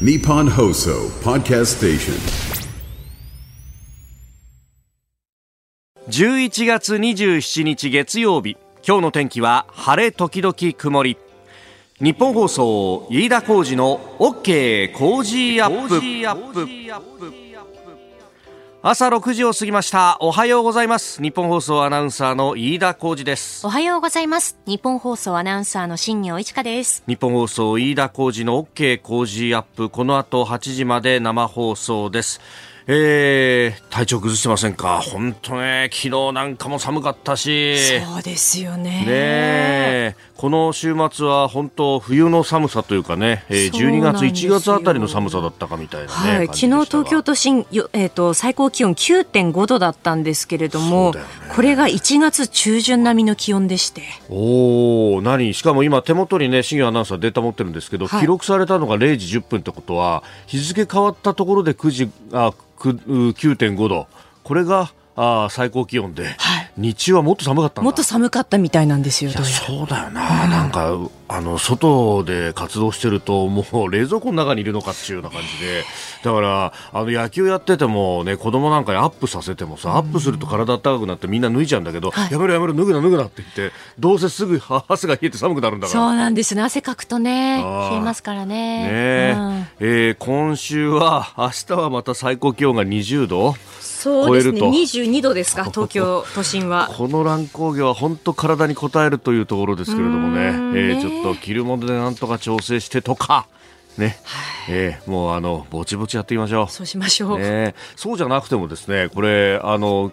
Nippon Hoso Podcast Station. 11月27日月曜日。今日の天気は晴れ時々曇り。日本放送飯田浩司の OK 工事アップ朝6時を過ぎました。おはようございます。日本放送アナウンサーの飯田浩司です。おはようございます。日本放送アナウンサーの新業一華です。日本放送飯田浩司の OK 工事アップ。この後8時まで生放送です。えー、体調崩してませんか？本当ね昨日なんかも寒かったし。そうですよね。ねこの週末は本当冬の寒さというかね、えー、12月1月あたりの寒さだったかみたいな、ね、はい、昨日東京都心よ、えーと、最高気温9.5度だったんですけれども、ね、これが1月中旬並みの気温でして。おお何？しかも今手元にね新業アナウンサーデータ持ってるんですけど、はい、記録されたのが0時10分ってことは日付変わったところで9時あ9.5度。これがあ最高気温で、はい、日中はもっと寒かったもっと寒かったみたいなんですよそうだよな、うん、なんかあの外で活動してるともう冷蔵庫の中にいるのかっていうような感じで。だからあの野球やっててもね子供なんかにアップさせてもさアップすると体温かくなってみんな脱いじゃうんだけど、はい、やめろやめろ脱ぐな脱ぐなって言ってどうせすぐ汗が冷えて寒くなるんだから。そうなんですね。汗かくとね冷えますからね。ね、うん、えー、今週は明日はまた最高気温が20度そうですね。22度ですか 東京都心は。この乱高下は本当体に応えるというところですけれどもね、えー、ちょっと着るものでなんとか調整してとか。ね、はい、えー、もうあのぼちぼちやっていきましょう。そうしましょう。ね、そうじゃなくてもですね、これあの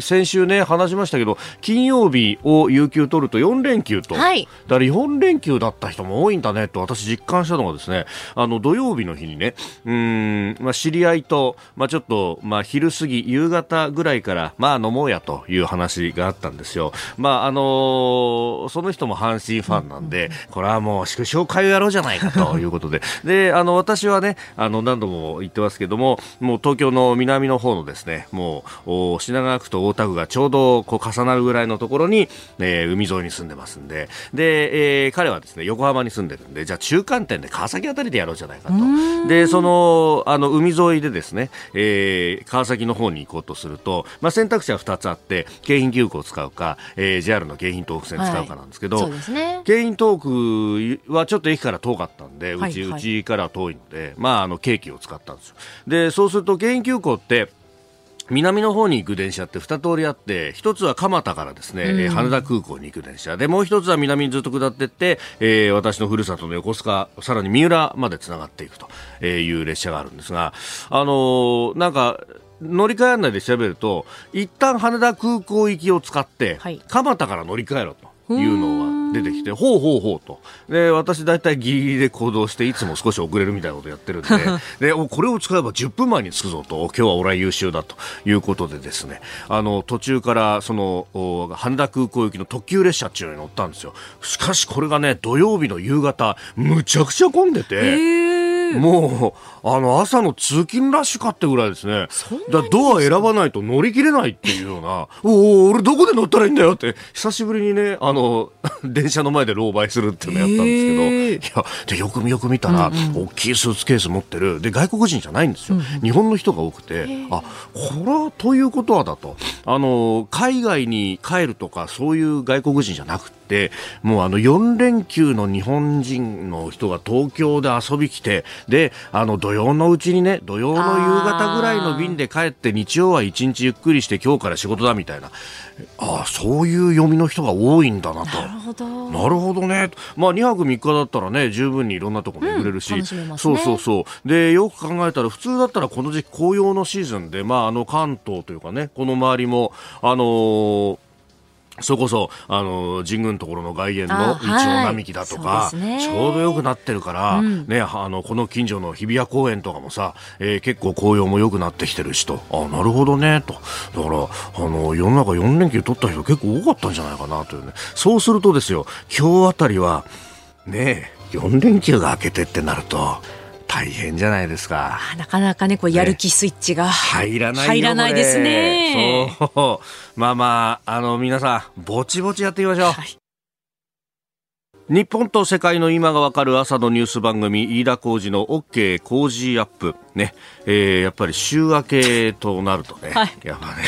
先週ね話しましたけど金曜日を有給取ると4連休と、はい、だから4連休だった人も多いんだねと私実感したのがですねあの土曜日の日にねうん、まあ、知り合いと、まあ、ちょっと、まあ、昼過ぎ夕方ぐらいからまあ飲もうやという話があったんですよ。まああのー、その人も阪神ファンなんで、これはもう祝勝会をやろうじゃないかということで。であの私はねあの何度も言ってますけどももう東京の南の方のですねもう品川区と大田区がちょうどこう重なるぐらいのところに、えー、海沿いに住んでますんで、で、えー、彼はですね、横浜に住んでるんで、じゃあ中間点で川崎あたりでやろうじゃないかと。で、その、あの、海沿いでですね、えー、川崎の方に行こうとすると、まあ、選択肢は2つあって、京浜急行を使うか、えー、JR の京浜東北線使うかなんですけど、はい。ね、京浜東北はちょっと駅から遠かったんで、うち、はいはい、うちから遠いので、まあ、あの、京急を使ったんですよ。で、そうすると京浜急行って、南の方に行く電車って2通りあって一つは蒲田からですね、うん、羽田空港に行く電車。でもう一つは南にずっと下っていって、えー、私のふるさとの横須賀さらに三浦までつながっていくという列車があるんですが、あのー、なんか乗り換え案内で調べると一旦羽田空港行きを使って、はい、蒲田から乗り換えろと。いうのが出てきて、ほうほうほうと。で、私大体ギリギリで行動して、いつも少し遅れるみたいなことやってるんで、で、これを使えば10分前に着くぞと、今日は俺は優秀だということでですね、あの、途中から、その、羽田空港行きの特急列車っていうのに乗ったんですよ。しかしこれがね、土曜日の夕方、むちゃくちゃ混んでて、もうあの朝の通勤ラッシュかってぐらいですね。だドア選ばないと乗り切れないっていうような。おお俺どこで乗ったらいいんだよって。久しぶりにねあの 電車の前で狼狽するっていうのをやったんですけど。いやでよくよく見たら、うんうん、大きいスーツケース持ってる。で外国人じゃないんですよ、うん、日本の人が多くて。あこれはということはだと。あの海外に帰るとかそういう外国人じゃなくてってもうあの4連休の日本人の人が東京で遊び来てであの土曜のうちにね土曜の夕方ぐらいの便で帰って日曜は一日ゆっくりして今日から仕事だみたいな。ああそういう読みの人が多いんだなと。なるほど。なるほどね。まあ2泊3日だったらね十分にいろんなとこ巡れるし、うんね、そうそうそう。でよく考えたら普通だったらこの時期紅葉のシーズンでまああの関東というかねこの周りもあのーそこそ、あの、神宮のところの外苑のイチョウ並木だとか、はいね、ちょうどよくなってるから、うん、ね、あの、この近所の日比谷公園とかもさ、えー、結構紅葉も良くなってきてるしと、あ、なるほどね、と。だから、あの、世の中4連休取った人結構多かったんじゃないかなというね。そうするとですよ、今日あたりは、ね、4連休が明けてってなると、大変じゃないですか。なかなかね、こうやる気スイッチが、ね、入らない入らないですね。そう。まあまあ、あの、皆さん、ぼちぼちやっていきましょう。はい。日本と世界の今がわかる朝のニュース番組飯田浩二の OK 工事アップ。ね、えー、やっぱり週明けとなるとね、はい、やっぱね。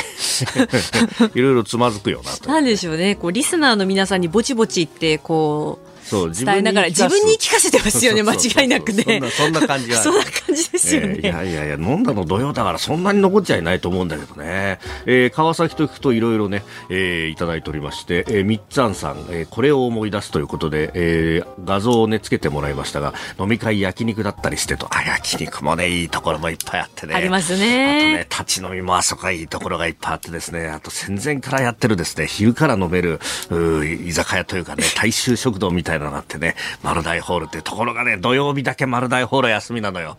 いろいろつまずくよなと、なんでしょうね。こうリスナーの皆さんにぼちぼちってこう伝えながら自分に聞かせてますよね間違いなくね。そんな感じはそんな感じですよね、えー、いやいやいや飲んだの土曜だからそんなに残っちゃいないと思うんだけどね、えー、川崎と行くといろいろね、えー、いただいておりまして、えー、みっつんさん、えー、これを思い出すということで、えー、画像をねつけてもらいましたが飲み会焼肉だったりしてと。あ焼肉もねいいところもいっぱいあってね。ありますね。あとね立ち飲みもあそこがいいところがいっぱいあってですね。あと戦前からやってるですね昼から飲める居酒屋というかね大衆食堂みたいなのがあってね丸大ホールってところがね、土曜日だけ丸大ホール休みなのよ。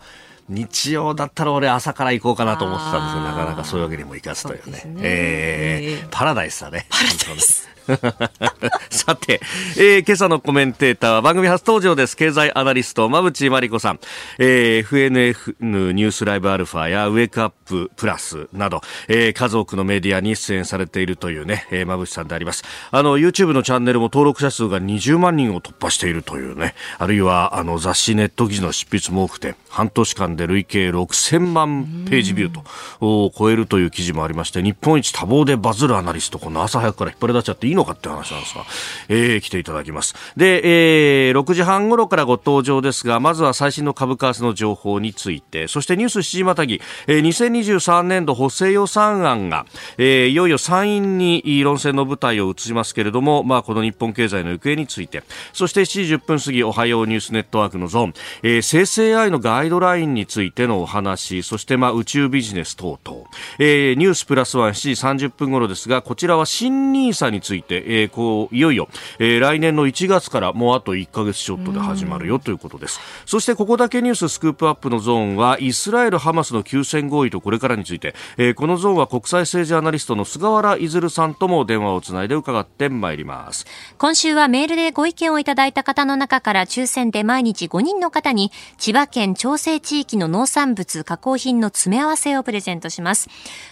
日曜だったら俺朝から行こうかなと思ってたんですけど、なかなかそういうわけにもいかずというね。うねえー、パラダイスだね。パラダイス。さて、えー、今朝のコメンテーターは番組初登場です。経済アナリスト、馬淵真理子さん。えー、FNF ニュースライブアルファやウェイクアッププラスなど、えー、数多くのメディアに出演されているというね、えー、馬淵さんであります。あの、YouTube のチャンネルも登録者数が20万人を突破しているというね、あるいは、あの、雑誌ネット記事の執筆も多くて、半年間で累計6000万ページビューと、を超えるという記事もありまして、日本一多忙でバズるアナリスト、この朝早くから引っ張り出しちゃっていいのかって話なんですが、えー、来ていただきます。で、えー、6時半頃からご登場ですが、まずは最新の株為替の情報について、そしてニュース7時またぎ、えー、2023年度補正予算案が、えー、いよいよ参院に論戦の舞台を移しますけれども、まあ、この日本経済の行方について、そして7時10分過ぎ、おはようニュースネットワークのゾーン、えー、生成 AI のガイドラインについてのお話、そしてまあ宇宙ビジネス等々、えー、ニュースプラスワン7時30分頃ですが、こちらは新ニーサについて、えー、こういよいよ、えー、来年の1月からもうあと1ヶ月ちょっとで始まるよということです。そしてここだけニューススクープアップのゾーンはイスラエル・ハマスの休戦合意とこれからについて、えー、このゾーンは国際政治アナリストの菅原出さんとも電話をつないで伺ってまいります。今週はメールでご意見をいただいた方の中から抽選で毎日5人の方に千葉県調整地域の農産物加工品の詰め合わせをプレゼントします。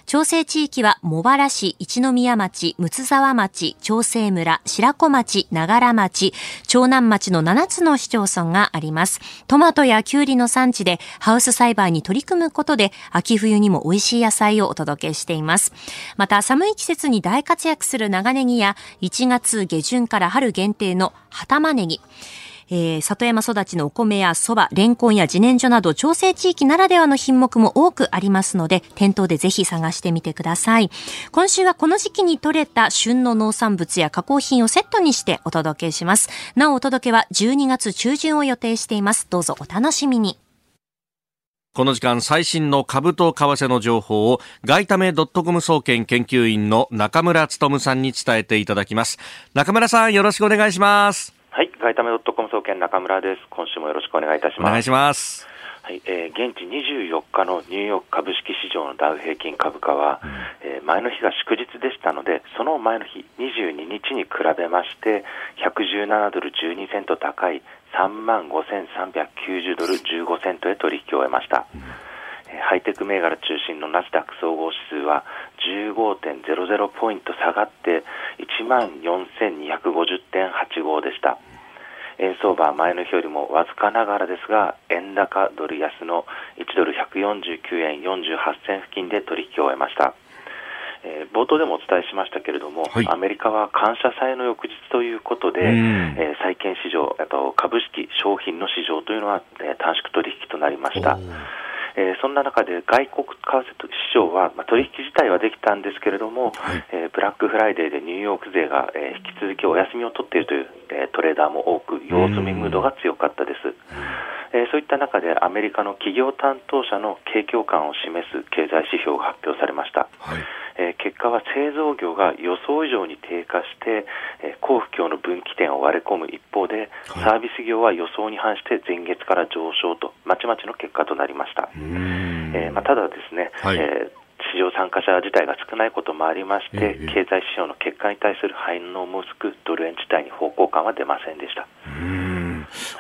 調整地域は茂原市一宮町睦沢町長生村白子町、長良町、長南町の7つの市町村があります。トマトやキュウリの産地でハウス栽培に取り組むことで、秋冬にも美味しい野菜をお届けしています。また、寒い季節に大活躍する長ネギや、1月下旬から春限定の葉玉ネギ、えー、里山育ちのお米や蕎麦、レンコンや自然薯など調整地域ならではの品目も多くありますので、店頭でぜひ探してみてください。今週はこの時期に採れた旬の農産物や加工品をセットにしてお届けします。なおお届けは12月中旬を予定しています。どうぞお楽しみに。この時間最新の株と為替の情報を外為ドットコム総研研究員の中村努さんに伝えていただきます。中村さんよろしくお願いします。はい、外為ドットコム総研中村です。今週もよろしくお願いいたします。お願いします。はい、えー、現地24日のニューヨーク株式市場のダウ平均株価は、うん、えー、前の日が祝日でしたので、その前の日22日に比べまして、117ドル12セント高い3万5390ドル15セントへ取引を終えました。うんハイテク銘柄中心のナスダック総合指数は15.00ポイント下がって1万4250.85でした。円相場は前の日よりもわずかながらですが、円高ドル安の1ドル149円48銭付近で取引を終えました。えー、冒頭でもお伝えしましたけれども、はい、アメリカは感謝祭の翌日ということで、えー、債券市場、あと株式、商品の市場というのは、えー、短縮取引となりました。えー、そんな中で外国為替市場は、まあ、取引自体はできたんですけれども、はい、えー、ブラックフライデーでニューヨーク勢が、えー、引き続きお休みを取っているという、えー、トレーダーも多く、様子見ムードが強かったです。えー、そういった中でアメリカの企業担当者の景況感を示す経済指標が発表されました。はいえー、結果は製造業が予想以上に低下して、えー、高不況の分岐点を割り込む一方で、はい、サービス業は予想に反して前月から上昇とまちまちの結果となりました、えーまあ、ただですね、はい、えー市場参加者自体が少ないこともありまして、え経済指標の結果に対する反応も薄く、ドル円自体に方向感は出ませんでした。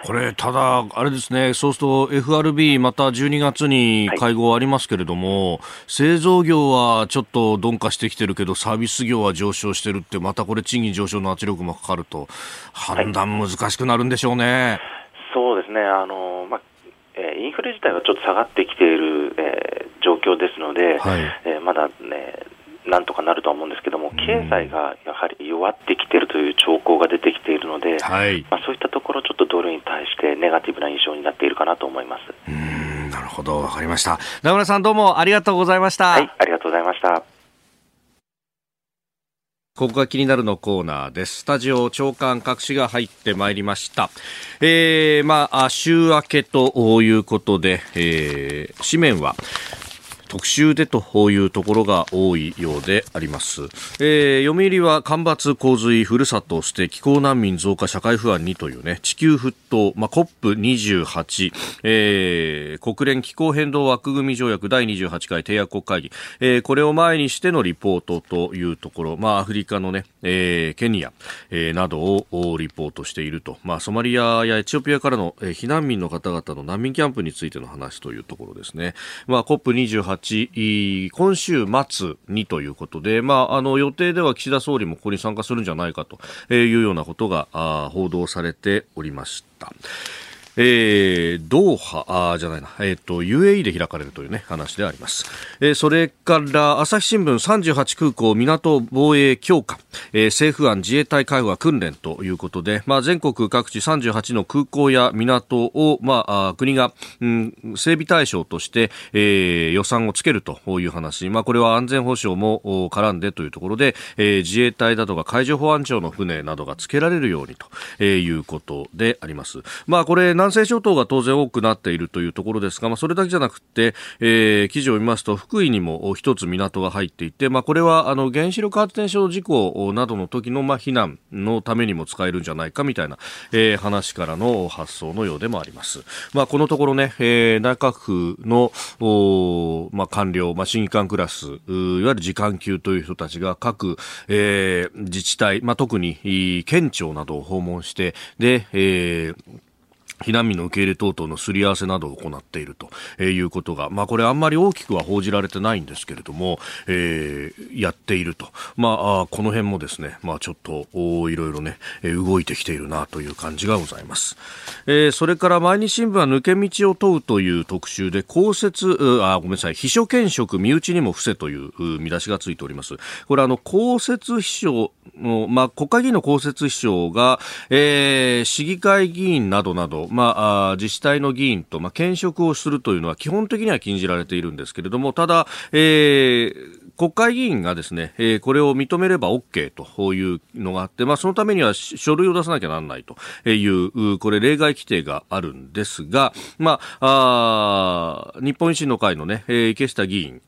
これ、ただ、あれですね、そうすると FRB、また12月に会合ありますけれども、はい、製造業はちょっと鈍化してきてるけど、サービス業は上昇してるって、またこれ、賃金上昇の圧力もかかると、判断難しくなるんでしょうね。はい、そうですね。あの、まえインフレ自体はちょっと下がってきている、えー、状況ですので、はい、えー、まだね、なんとかなるとは思うんですけども、経済がやはり弱ってきているという兆候が出てきているので、はい、まあ、そういったところ、ちょっとドルに対してネガティブな印象になっているかなと思いますうんなるほど、わかりました。名村さん、どうもありがとうございました。はい、ありがとうございました。ここが気になるのコーナーです。スタジオ長官各紙が入ってまいりました。えー、まあ、週明けということで、えー、紙面は、特集でというところが多いようであります、えー、読売は干ばつ洪水ふるさと捨て気候難民増加社会不安にというね地球沸騰、まあ、COP28、えー、国連気候変動枠組条約第28回締約国会議、えー、これを前にしてのリポートというところ、まあ、アフリカのね、えー、ケニア、えー、などをリポートしていると、まあ、ソマリアやエチオピアからの、えー、避難民の方々の難民キャンプについての話というところですね、まあ、COP28 今週末にということで、まあ、あの予定では岸田総理もここに参加するんじゃないかというようなことが報道されておりました。えー、ドーハあじゃないな、えーと、UAE で開かれるという、ね、話であります、えー、それから朝日新聞38空港港防衛強化、えー、政府案自衛隊会話訓練ということで、まあ、全国各地38の空港や港を、まあ、国が、うん、整備対象として、えー、予算をつけるという話、まあ、これは安全保障も絡んでというところで、えー、自衛隊などが海上保安庁の船などがつけられるようにということであります。まあ、これ南西諸島が当然多くなっているというところですが、まあ、それだけじゃなくて、えー、記事を見ますと福井にも一つ港が入っていて、まあ、これはあの原子力発電所事故などの時のまあ避難のためにも使えるんじゃないかみたいな、えー、話からの発想のようでもあります。まあ、このところね、えー、内閣府のお、まあ、官僚、まあ、審議官クラス、いわゆる時間級という人たちが各、えー、自治体、まあ、特に県庁などを訪問して、で、えー避難民の受け入れ等々のすり合わせなどを行っているということが、まあ、これあんまり大きくは報じられてないんですけれども、えー、やっていると。まあ、この辺もですね、まあ、ちょっと、いろいろね、動いてきているなという感じがございます。えー、それから毎日新聞は抜け道を問うという特集で、公設、あ、ごめんなさい、秘書兼職身内にも伏せという見出しがついております。これあの、公設秘書の、まあ、国会議員の公設秘書が、えー、市議会議員などなど、まあ、自治体の議員と、まあ、兼職をするというのは基本的には禁じられているんですけれども、ただ、えー、国会議員がですね、えー、これを認めれば OK というのがあって、まあ、そのためには書類を出さなきゃならないという、これ例外規定があるんですが、まあ、あ日本維新の会のね、えー、池下議員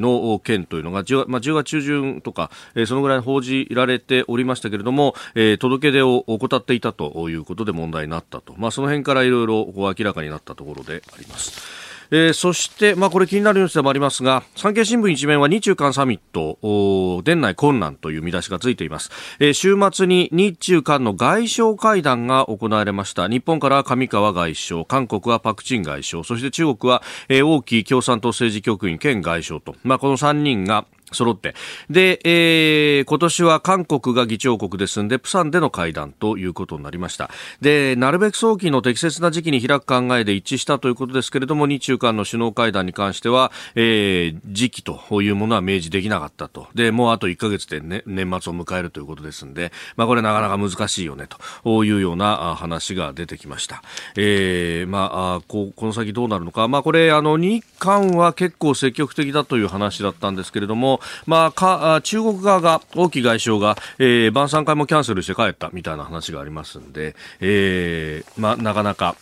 の件というのが10、まあ、10月中旬とか、えー、そのぐらい報じられておりましたけれども、えー、届け出を怠っていたということで問題になったと。まあ、その辺からいろいろ明らかになったところであります。えー、そして、まあ、これ気になるニュースでもありますが産経新聞一面は日中韓サミット年内困難という見出しがついています、えー、週末に日中韓の外相会談が行われました。日本から上川外相韓国はパク・チン外相そして中国は、えー、王毅共産党政治局員兼外相と、まあ、この3人が揃って。で、えー、今年は韓国が議長国ですんで、プサンでの会談ということになりました。で、なるべく早期の適切な時期に開く考えで一致したということですけれども、日中間の首脳会談に関しては、えー、時期というものは明示できなかったと。で、もうあと1ヶ月で、ね、年末を迎えるということですんで、まあこれなかなか難しいよね、というような話が出てきました。えー、まあ、ここの先どうなるのか。まあこれ、あの、日韓は結構積極的だという話だったんですけれども、まあ、か中国側が、王毅外相が、えー、晩餐会もキャンセルして帰ったみたいな話がありますんで、えーまあ、なかなか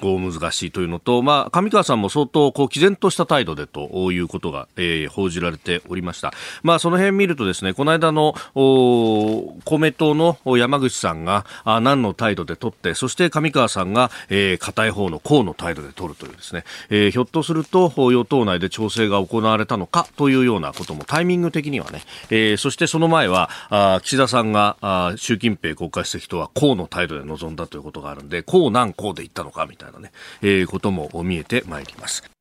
こう難しいというのと、まあ、上川さんも相当こう毅然とした態度でということが、えー、報じられておりました。まあ、その辺見るとですね、この間の公明党の山口さんがあ何の態度で取って、そして上川さんが、えー、固い方の河の態度で取るというですね、えー、ひょっとすると与党内で調整が行われたのかというようなこともタイミング的にはね、えー、そしてその前はあ岸田さんがあ習近平国家主席とは河の態度で臨んだということがあるんで、河南河で言ったのかみたいなね、えー、ことも見えてまいります。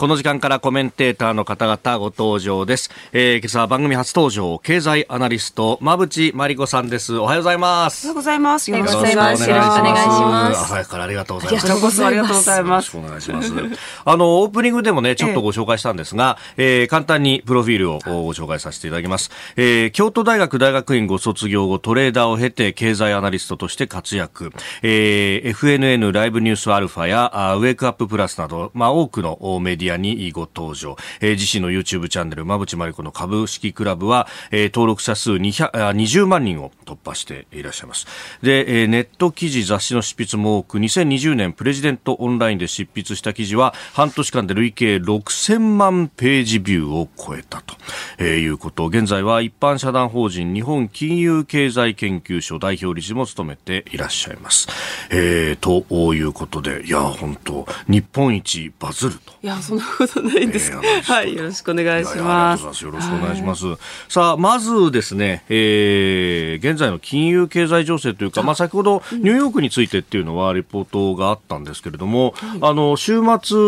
この時間からコメンテーターの方々ご登場です。えー、今朝は番組初登場、経済アナリスト、馬淵真理子さんです。おはようございます。おはようございます。よろしくお願いします。よろしくお願いします。朝早くからありがとうございます。ありがとうございます。よろしくお願いします。あの、オープニングでもね、ちょっとご紹介したんですが、えー、簡単にプロフィールをご紹介させていただきます。えー、京都大学大学院ご卒業後、トレーダーを経て、経済アナリストとして活躍。えー、FNN ライブニュースアルファや、ウェイクアッププラスなど、まあ、多くのメディアにご登場、えー、自身の YouTube チャンネル馬淵真理子の株式クラブは、えー、登録者数20万人を突破していらっしゃいます。で、えー、ネット記事雑誌の執筆も多く2020年プレジデントオンラインで執筆した記事は半年間で累計6000万ページビューを超えたと、えー、いうこと。現在は一般社団法人日本金融経済研究所代表理事も務めていらっしゃいます、えー、ということでいや本当日本一バズると。いやそんなことないんです、はい、よろしくお願いします。よろしくお願いします。さあ、まずですね、えー、現在の金融経済情勢というか、まあ、先ほどニューヨークについてっていうのはリポートがあったんですけれども、あの、週末、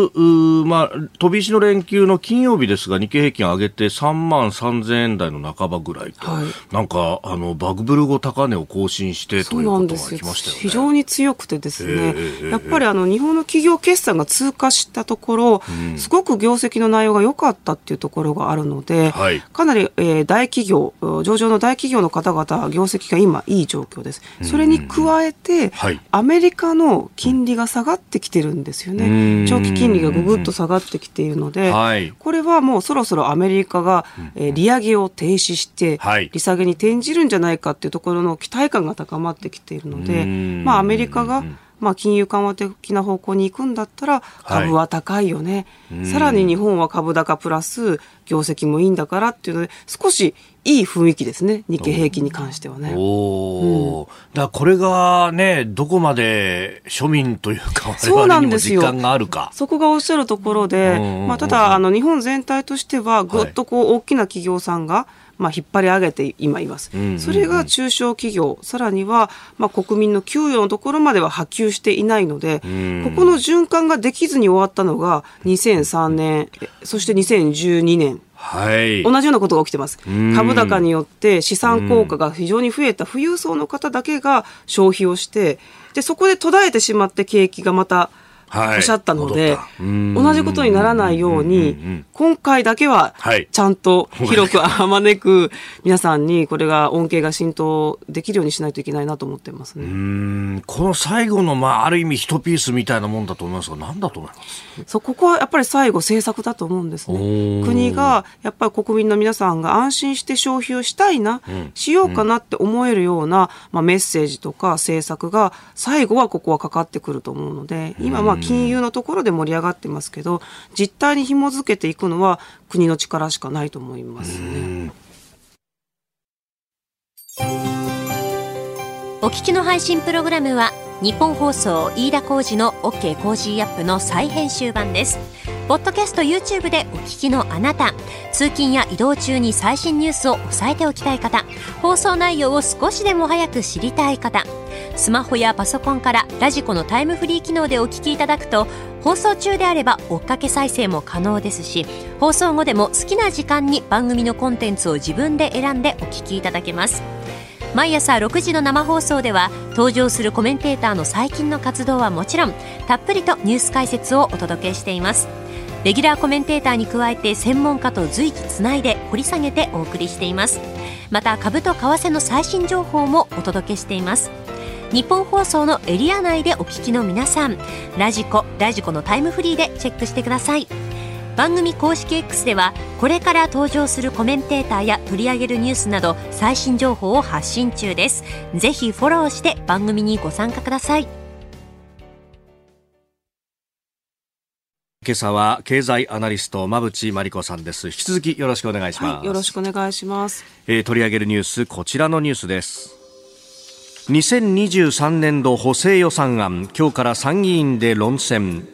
まあ、飛び石の連休の金曜日ですが、日経平均上げて3万3000円台の半ばぐらいと、はい、なんか、あの、バグブル後高値を更新してということが来ましたよね。非常に強くてですね、えー、やっぱりあの、日本の企業決算が通過したところ、うん、すごく業績の内容が良かったっていうところがあるので、はい、かなり、えー、大企業上場の大企業の方々業績が今いい状況です。それに加えて、はい、アメリカの金利が下がってきてるんですよね。長期金利がぐぐっと下がってきているので、はい、これはもうそろそろアメリカが、えー、利上げを停止して、利下げに転じるんじゃないかっていうところの期待感が高まってきているので、まあ、アメリカがまあ、金融緩和的な方向に行くんだったら株は高いよね、はい、さらに日本は株高プラス業績もいいんだからっていうので少しいい雰囲気ですね。日経平均に関してはね。おうん、だこれがねどこまで庶民というか我々にも実感があるか。そこがおっしゃるところで、まあ、ただあの日本全体としてはぐっとこう大きな企業さんが、はいまあ、引っ張り上げて今います、それが中小企業。さらには、まあ、国民の給与のところまでは波及していないので、ここの循環ができずに終わったのが2003年そして2012年。はい、同じようなことが起きてます。株高によって資産効果が非常に増えた富裕層の方だけが消費をして、で、そこで途絶えてしまって景気がまたおっしゃったので、同じことにならないように、今回だけはちゃんと広くあまねく皆さんにこれが恩恵が浸透できるようにしないといけないなと思ってますね。この最後の、まあ、ある意味一ピースみたいなもんだと思いますが、何だと思います？そう、ここはやっぱり最後政策だと思うんですね。国がやっぱり国民の皆さんが安心して消費をしたいな、うん、しようかなって思えるような、まあ、メッセージとか政策が最後はここはかかってくると思うので、今まあ金融のところで盛り上がってますけど実態に紐づけていくのは国の力しかないと思いますね。お聞きの配信プログラムはニッポン放送飯田浩司の OK コージーアップの再編集版です。ポッドキャスト YouTube でお聞きのあなた、通勤や移動中に最新ニュースを押さえておきたい方、放送内容を少しでも早く知りたい方、スマホやパソコンから radiko のタイムフリー機能でお聞きいただくと放送中であれば追っかけ再生も可能ですし放送後でも好きな時間に番組のコンテンツを自分で選んでお聞きいただけます。毎朝6時の生放送では登場するコメンテーターの最近の活動はもちろんたっぷりとニュース解説をお届けしています。レギュラーコメンテーターに加えて専門家と随時つないで掘り下げてお送りしています。また株と為替の最新情報もお届けしています。日本放送のエリア内でお聞きの皆さん。ラジコラジコのタイムフリーでチェックしてください。番組公式 X ではこれから登場するコメンテーターや取り上げるニュースなど最新情報を発信中です。ぜひフォローして番組にご参加ください。今朝は経済アナリスト馬渕真理子さんです。引き続きよろしくお願いします、はい、よろしくお願いします、えー、取り上げるニュースこちらのニュースです。2023年度補正予算案今日から参議院で論戦。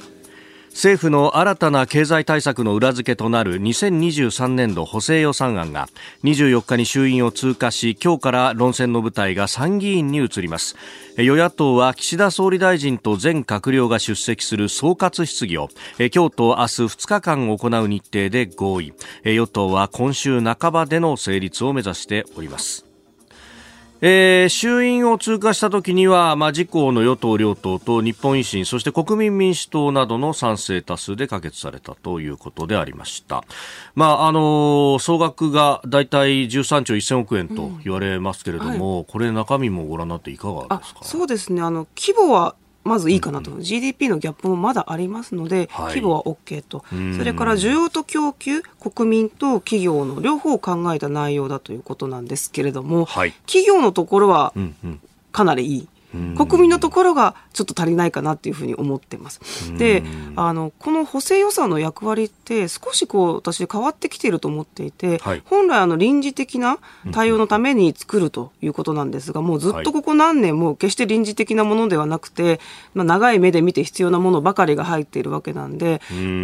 政府の新たな経済対策の裏付けとなる2023年度補正予算案が24日に衆院を通過し今日から論戦の舞台が参議院に移ります。与野党は岸田総理大臣と全閣僚が出席する総括質疑を今日と明日2日間行う日程で合意。与党は今週半ばでの成立を目指しております。えー、衆院を通過した時には、まあ、自公の与党両党と日本維新、そして国民民主党などの賛成多数で可決されたということでありました。まあ、あのー、総額がだいたい13兆1000億円と言われますけれども、うんはい、これ中身もご覧になっていかがですか？そうですね。あの、規模はまずいいかなと、うん、GDP のギャップもまだありますので、はい、規模は OK と、それから需要と供給、国民と企業の両方を考えた内容だということなんですけれども、はい、企業のところはかなりいい。国民のところがちょっと足りないかなっていうふうに思ってます。で、あの、この補正予算の役割って少しこう、私変わってきていると思っていて、はい、本来あの臨時的な対応のために作るということなんですが、もうずっとここ何年も決して臨時的なものではなくて、まあ、長い目で見て必要なものばかりが入っているわけなんで、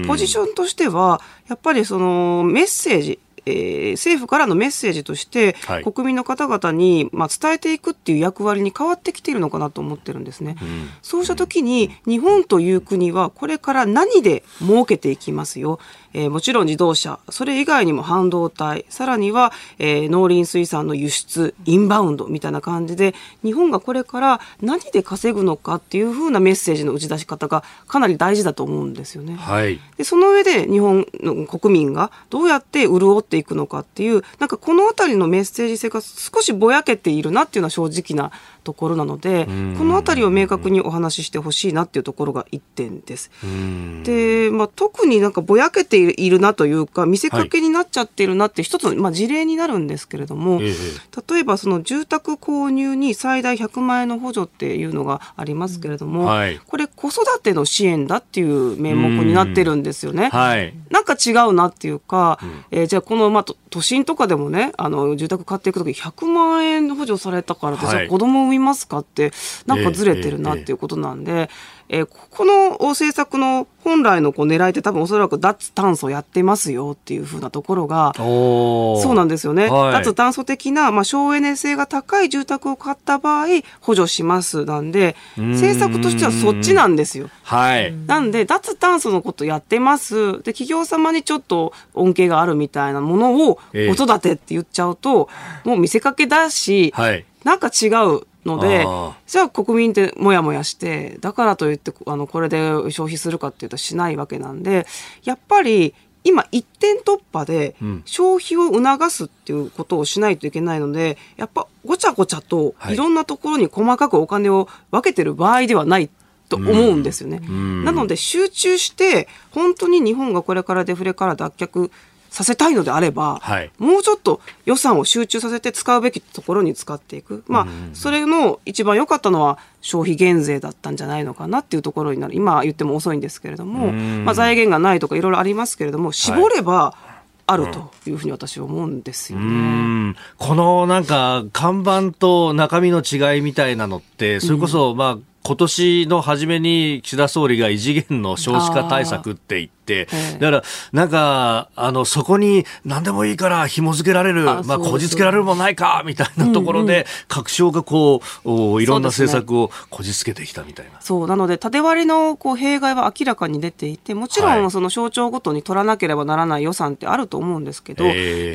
ポジションとしては、やっぱりそのメッセージ、えー、政府からのメッセージとして、はい、国民の方々に、まあ、伝えていくっていう役割に変わってきているのかなと思ってるんですね。うん、そうした時に、日本という国はこれから何で儲けていきますよ？えー、もちろん自動車、それ以外にも半導体、さらには、えー、農林水産の輸出、インバウンドみたいな感じで、日本がこれから何で稼ぐのかっていうふうなメッセージの打ち出し方がかなり大事だと思うんですよね。はい、でその上で日本の国民がどうやって潤っていくのかっていう、なんかこの辺りのメッセージ性が少しぼやけているなっていうのは正直なところなので、この辺りを明確にお話ししてほしいなっていうところが1点です。で、まあ、特になんかぼやけているなというか、見せかけになっちゃっているなって一つの、まあ、事例になるんですけれども、例えばその住宅購入に最大100万円の補助っていうのがありますけれども、はい、これ子育ての支援だっていう名目になってるんですよね。はい、なんか違うなっていうか、うん、えー、じゃあこの、まあ、都心とかでもね、あの、住宅買っていくとき100万円補助されたからって、はい、子供産みますかって、なんかずれてるなっていうことなんで、えーえーえー、この政策の本来のこう狙いって多分おそらく脱炭素やってますよっていうふうなところが、そうなんですよね。はい、脱炭素的な、まあ、省エネ性が高い住宅を買った場合、補助しますなんで、政策としてはそっちなんですよ。はい。なんで、脱炭素のことやってます。で、企業様にちょっと恩恵があるみたいなものを子育てって言っちゃうと、えー、もう見せかけだし、はい、なんか違う。のでじゃあ国民ってもやもやしてだからといってあのこれで消費するかっていうとしないわけなんでやっぱり今一点突破で消費を促すっていうことをしないといけないので、やっぱごちゃごちゃとい。ろんなところに細かくお金を分けてる場合ではないと思うんですよね。なので集中して本当に日本がこれからデフレから脱却させたいのであれば、はい、もうちょっと予算を集中させて使うべきところに使っていく。まあ、それの一番良かったのは消費減税だったんじゃないのかなっていうところになる。今言っても遅いんですけれども、まあ、財源がないとかいろいろありますけれども、絞れば、あるというふうに私は思うんですよね。このなんか看板と中身の違いみたいなのって、それこそまあ今年の初めに岸田総理が異次元の少子化対策って言って、だから、なんか、あの、そこに何でもいいから紐付けられる、まあ、こじつけられるもないか、みたいなところで、各省がこう、いろんな政策をこじつけてきたみたいな。そう、なので、縦割りのこう弊害は明らかに出ていて、もちろん、その省庁ごとに取らなければならない予算ってあると思うんですけど、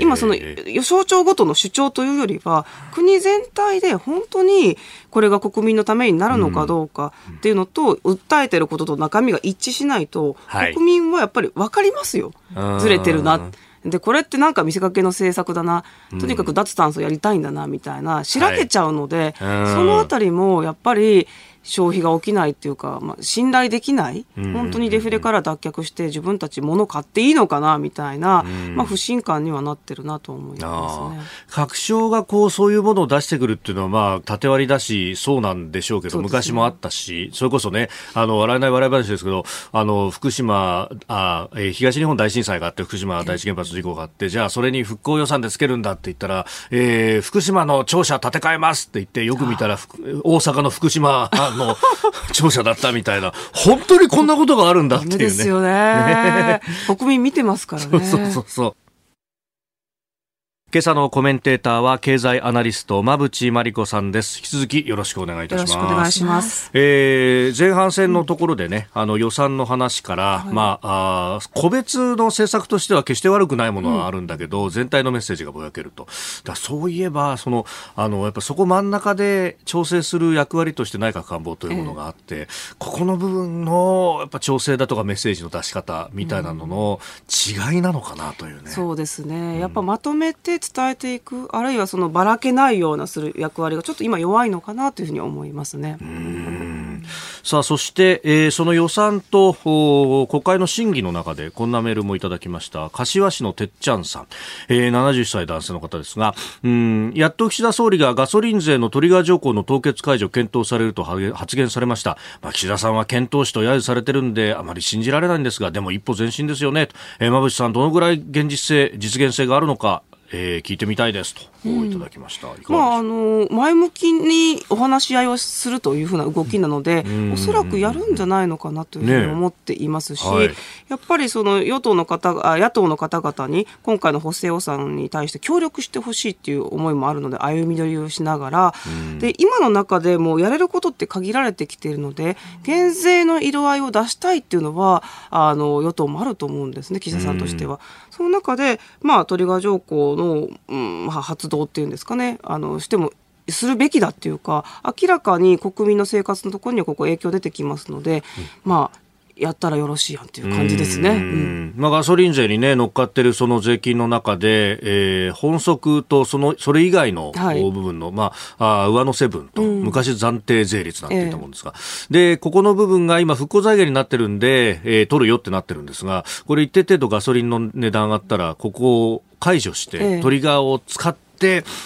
今、その、省庁ごとの主張というよりは、国全体で本当にこれが国民のためになるのかどうかっていうのと、訴えてることと中身が一致しないと、国民はやっぱり分かりますよ。ずれてるな。で、これってなんか見せかけの政策だな。とにかく脱炭素やりたいんだな、みたいな、しらけちゃうので、はい、そのあたりもやっぱり、消費が起きないっていうか、まあ、信頼できない、本当にデフレから脱却して自分たち物買っていいのかなみたいな、まあ、不信感にはなってるなと思いますね。確証がこうそういうものを出してくるっていうのは、まあ、縦割りだし、そうなんでしょうけど、ね、昔もあったし、それこそね、あの、笑えない笑い話ですけど、あの、福島、あえー、東日本大震災があって、福島第一原発事故があって、じゃあそれに復興予算でつけるんだって言ったら、えー、福島の庁舎建て替えますって言って、よく見たら、大阪の福島 の庁舎だったみたいな、本当にこんなことがあるんだっていうね。ですよね。ね国民見てますからね。そうそうそう。今朝のコメンテーターは経済アナリスト馬淵真理子さんです。引き続きよろしくお願いいたします。よろしくお願いします、えー、前半戦のところでね、あの予算の話から、はい、まああ個別の政策としては決して悪くないものはあるんだけど、うん、全体のメッセージがぼやけると。だそういえばそのあのやっぱそこ真ん中で調整する役割として内閣官房というものがあって、えー、ここの部分のやっぱ調整だとかメッセージの出し方みたいなのの違いなのかなというね、うん、そうですね。やっぱまとめて伝えていくあるいはそのばらけないようなする役割がちょっと今弱いのかなというふうに思いますね。さあそして、えー、その予算と国会の審議の中でこんなメールもいただきました。柏市のてっちゃんさん、えー、70歳男性の方ですがうんやっと岸田総理がガソリン税のトリガー条項の凍結解除検討されると発言されました、まあ、岸田さんは検討しと揶揄されてるんであまり信じられないんですがでも一歩前進ですよね、えー、馬渕さんどのぐらい現実性実現性があるのかえー、聞いてみたいですと、いただきました。まあ、あの、前向きにお話し合いをするというふうな動きなので、おそらくやるんじゃないのかなというふうに思っていますし、ねはい、やっぱりその与党の方あ、野党の方々に今回の補正予算に対して協力してほしいっていう思いもあるので、歩み寄りをしながら、で、今の中でもやれることって限られてきているので、減税の色合いを出したいっていうのは、あの、与党もあると思うんですね、岸田さんとしては。その中で、まあ、トリガー条項の、うんまあ、発動っていうんですかね、あのしてもするべきだっていうか明らかに国民の生活のところにはここ影響出てきますので、うん、まあやったらよろしいやんっていう感じですね。うん、まあ、ガソリン税にね、乗っかってるその税金の中で、えー、本則とその、それ以外の部分の、はい、まあ、あ上乗せ分と、うん、昔暫定税率なんて言ったもんですが、えー、で、ここの部分が今復興財源になってるんで、えー、取るよってなってるんですが、これ一定程度ガソリンの値段上がったら、ここを解除して、トリガーを使って、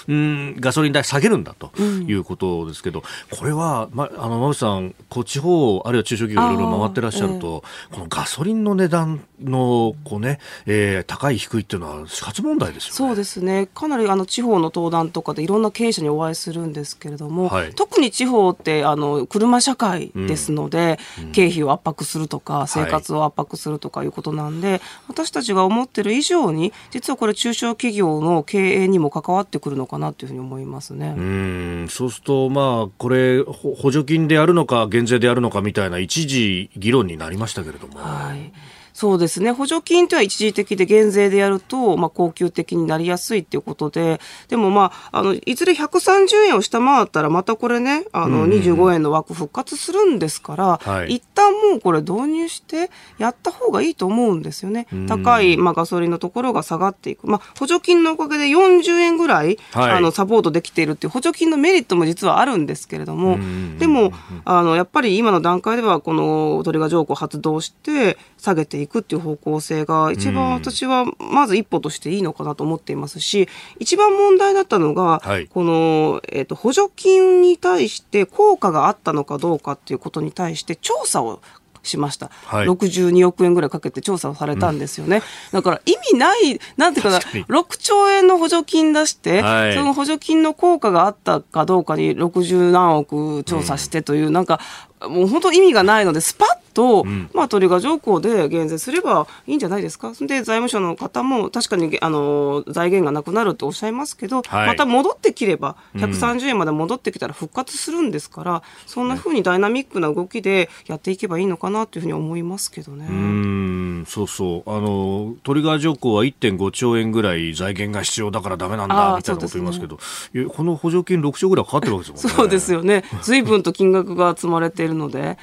うん、ガソリン代下げるんだということですけど、うん、これは、ま、あの、馬渕さん、こう地方、あるいは中小企業いろいろ回ってらっしゃると、えー、このガソリンの値段の、こうね、えー、高い低いっていうのは死活問題ですよね。そうですね。かなりあの地方の登壇とかでいろんな経営者にお会いするんですけれども、はい、特に地方ってあの車社会ですので、うん、経費を圧迫するとか、生活を圧迫するとかいうことなんで、はい、私たちが思ってる以上に、実はこれ中小企業の経営にも関わってくるのかなというふうに思いますね。うんそうすると、まあ、これ、補助金でやるのか、減税でやるのかみたいな一時議論になりましたけれども。はいそうですね。補助金というのは一時的で減税でやると、まあ、高級的になりやすいっていうことで、でもまあ、あの、いずれ130円を下回ったら、またこれね、あの、25円の枠復活するんですから、はい、一旦もうこれ導入してやった方がいいと思うんですよね。高い、まあ、ガソリンのところが下がっていく。まあ、補助金のおかげで40円ぐらい、はい、あの、サポートできているっていう補助金のメリットも実はあるんですけれども、でも、あの、やっぱり今の段階では、このトリガー条項発動して、下げていくっていう方向性が一番私はまず一歩としていいのかなと思っていますし、一番問題だったのが、はい、この、えっ、ー、と、補助金に対して効果があったのかどうかっていうことに対して調査をしました、はい、62億円ぐらいかけて調査をされたんですよね、うん、だから意味ない、なんていうかな、6兆円の補助金出して、はい、その補助金の効果があったかどうかに60何億調査してという、うん、なんか、もう本当意味がないので、スパッと、うん、まあ、トリガー条項で減税すればいいんじゃないですか？で、財務省の方も確かに、あの、財源がなくなるっておっしゃいますけど、はい、また戻ってきれば、130円まで戻ってきたら復活するんですから、そんなふうにダイナミックな動きでやっていけばいいのかなというふうに思いますけどね。うんそうそう。あの、トリガー条項は1.5兆円ぐらい財源が必要だからダメなんだ、みたいなこと言いますけど、ね、この補助金6兆ぐらいかかってるわけですもんね。そうですよね。随分と金額が積まれているので。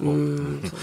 うんね。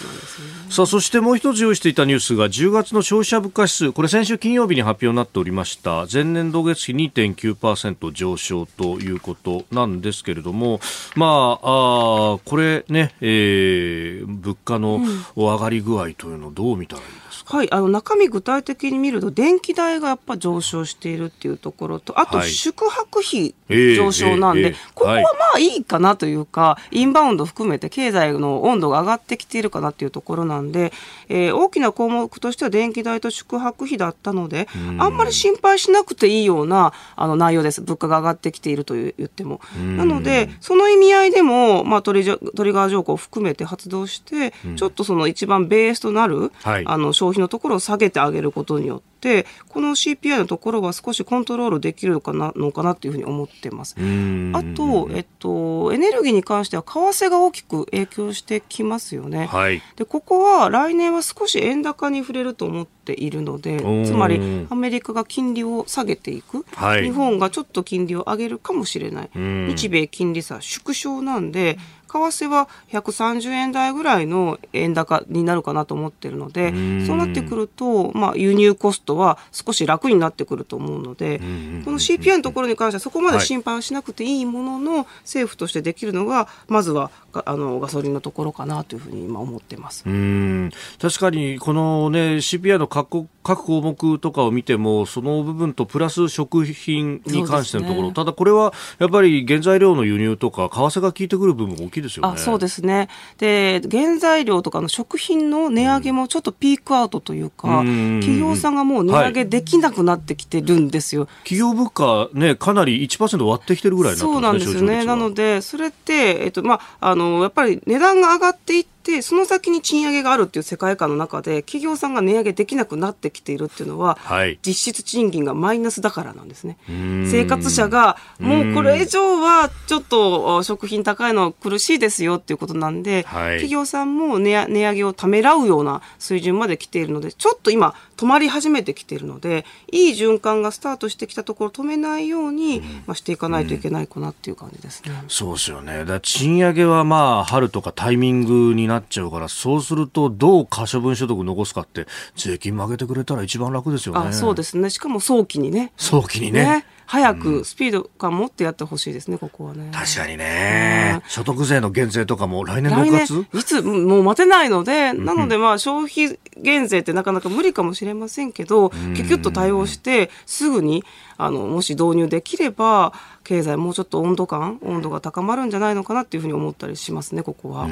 さあそしてもう一つ用意していたニュースが10月の消費者物価指数。これ先週金曜日に発表になっておりました。前年度月比2.9%上昇ということなんですけれどもまああこれね、えー、物価の上がり具合というのをどう見たらいいはい、あの中身具体的に見ると電気代がやっぱ上昇しているっていうところとあと宿泊費上昇なんで、ここはまあいいかなというかインバウンド含めて経済の温度が上がってきているかなっていうところなんで、えー、大きな項目としては電気代と宿泊費だったので、あんまり心配しなくていいようなあの内容です。物価が上がってきていると言っても。なので、その意味合いでも、まあ、トリトリガー条項を含めて発動して、ちょっとその一番ベースとなる、はい、あの消費のところを下げてあげることによって、てこの CPI のところは少しコントロールできるのかなのかなというふうに思ってます。あと、えっと、エネルギーに関しては為替が大きく影響してきますよね。はい、でここは来年は少し円高に触れると思っているのでつまりアメリカが金利を下げていく、はい、日本がちょっと金利を上げるかもしれない。日米金利差縮小なんで為替は130円台ぐらいの円高になるかなと思ってるので、そうなってくると、まあ、輸入コストは少し楽になってくると思うので、この CPI のところに関してはそこまで心配はしなくていいものの、政府としてできるのが、まずはあのガソリンのところかなというふうに今思ってます。うん。確かにこの、ね、CPI の各各項目とかを見てもその部分とプラス食品に関してのところ、ね、ただこれはやっぱり原材料の輸入とか為替が効いてくる部分大きいですよね。あそうですね。で原材料とかの食品の値上げもちょっとピークアウトというか、うん、企業さんがもう値上げできなくなってきてるんですよ。はい、企業物価、ね、かなり1%割ってきてるぐらい。そうなんですね。なのでそれって、えっとまあ、あのやっぱり値段が上がっていってでその先に賃上げがあるっていう世界観の中で企業さんが値上げできなくなってきているっていうのは、はい、実質賃金がマイナスだからなんですね。生活者がもうこれ以上はちょっと食品高いの苦しいですよっていうことなんで、はい、企業さんも値値上げをためらうような水準まで来ているのでちょっと今止まり始めてきているのでいい循環がスタートしてきたところ止めないように、まあ、していかないといけないかなっていう感じですね。そうですよね。だ賃上げはまあ春とかタイミングになっちゃうから、そうすると、どう可処分所得残すかって、税金曲げてくれたら一番楽ですよね。あそうですね。しかも早期にね。早期にね。ね早くスピード感持ってやってほしいですね、ここはね。確かにね。所得税の減税とかも来年6月？いつ、もう待てないので、なのでまあ消費減税ってなかなか無理かもしれませんけど、キュキュッと対応して、すぐに、あの、もし導入できれば、経済もうちょっと温度感、温度が高まるんじゃないのかなっていうふうに思ったりしますね、ここは。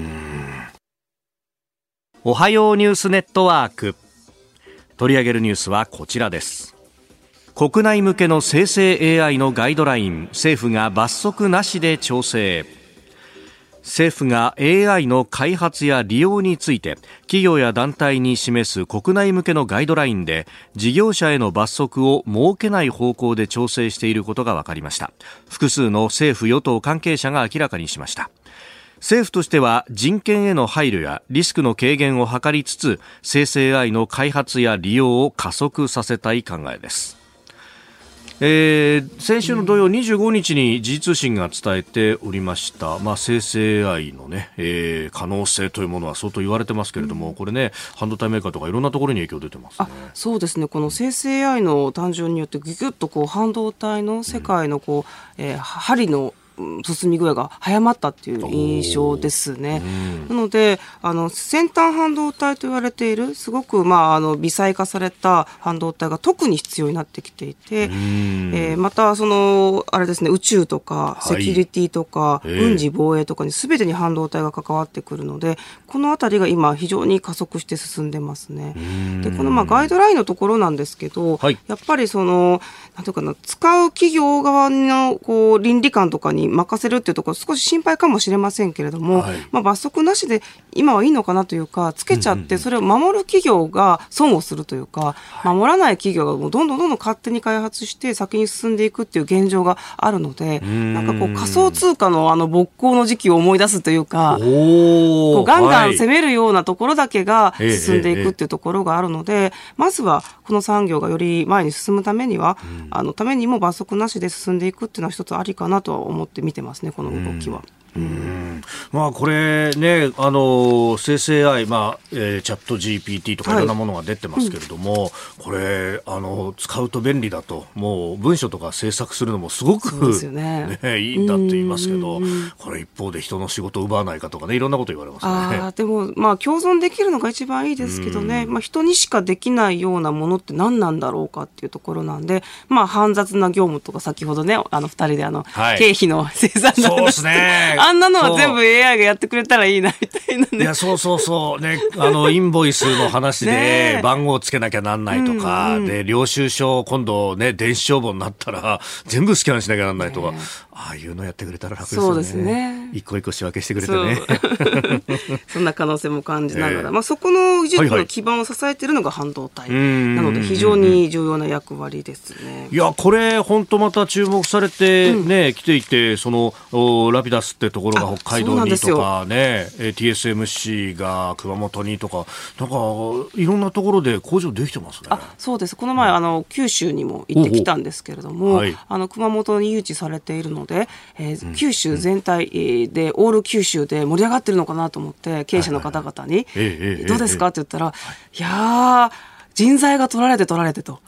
おはようニュースネットワーク。取り上げるニュースはこちらです。国内向けの生成 AI のガイドライン政府が罰則なしで調整。政府が AI の開発や利用について企業や団体に示す国内向けのガイドラインで事業者への罰則を設けない方向で調整していることが分かりました。複数の政府与党関係者が明らかにしました。政府としては人権への配慮やリスクの軽減を図りつつ生成 AI の開発や利用を加速させたい考えです。えー、先週の土曜25日に時事通信が伝えておりました、まあ、生成 AI のね、えー、可能性というものは相当言われてますけれども、うん、これね、半導体メーカーとかいろんなところに影響出てます、ね、そうですね、この生成 AI の誕生によって、ぎゅぎゅっとこう半導体の世界のこう、うん、えー、針の進み具合が早まったっていう印象ですね。なのであの先端半導体と言われているすごく、まあ、あの微細化された半導体が特に必要になってきていて、えー、またそのあれですね宇宙とかセキュリティとか、軍事防衛とかに全てに半導体が関わってくるのでこの辺りが今非常に加速して進んでますね。でこのまあガイドラインのところなんですけど、はい、やっぱりそのなんていうかな使う企業側のこう倫理観とかに任せるっていうところ少し心配かもしれませんけれども、はい、まあ、罰則なしで今はいいのかなというかつけちゃってそれを守る企業が損をするというか、守らない企業がもうどんどんどんどん勝手に開発して先に進んでいくっていう現状があるのでなんかこう仮想通貨のあの勃興の時期を思い出すというかこうガンガン攻めるようなところだけが進んでいくっていうところがあるので、まずはこの産業がより前に進むためには、あのためにも罰則なしで進んでいくっていうのは一つありかなとは思ってって見てますね、この動きは。うん。まあ、これね、あの生成 AI、まあえー、チャット GPT とかいろんなものが出てますけれども、はい。うん、これあの、使うと便利だと、もう文章とか制作するのもすごく、ね、ね、いいんだって言いますけど、これ一方で人の仕事を奪わないかとかね、いろんなこと言われますね。あでも、まあ、共存できるのが一番いいですけどね、まあ、人にしかできないようなものって何なんだろうかっていうところなんで、まあ、煩雑な業務とか、先ほどね、あの二人であの、はい、経費の生産そうですね。あんなのは全部 AI がやってくれたらいいなみたいなね。いや、そうそうそう。ね、あの、インボイスの話で番号つけなきゃなんないとか、うんうん、で、領収書、今度ね、電子帳簿になったら、全部スキャンしなきゃなんないとか、ああいうのやってくれたら楽ですよね。そうですね。一個一個仕分けしてくれてね。そ んな可能性も感じながら、えー、まあそこの技術の基盤を支えているのが半導体なので、非常に重要な役割ですね。いや、これ、本当また注目されてね、うん、来ていて、その、ラピダスってところが北海道にとかね、TSMC が熊本にとか、なんか、いろんなところで工場できてますね。あそうです。この前、あの、九州にも行ってきたんですけれども、はい、あの、熊本に誘致されているので、えー、九州全体で、オール九州で盛り上がってるのかなと思って、経営者の方々に、どうですか？って言ったら、い。や人材が取られて取られてと。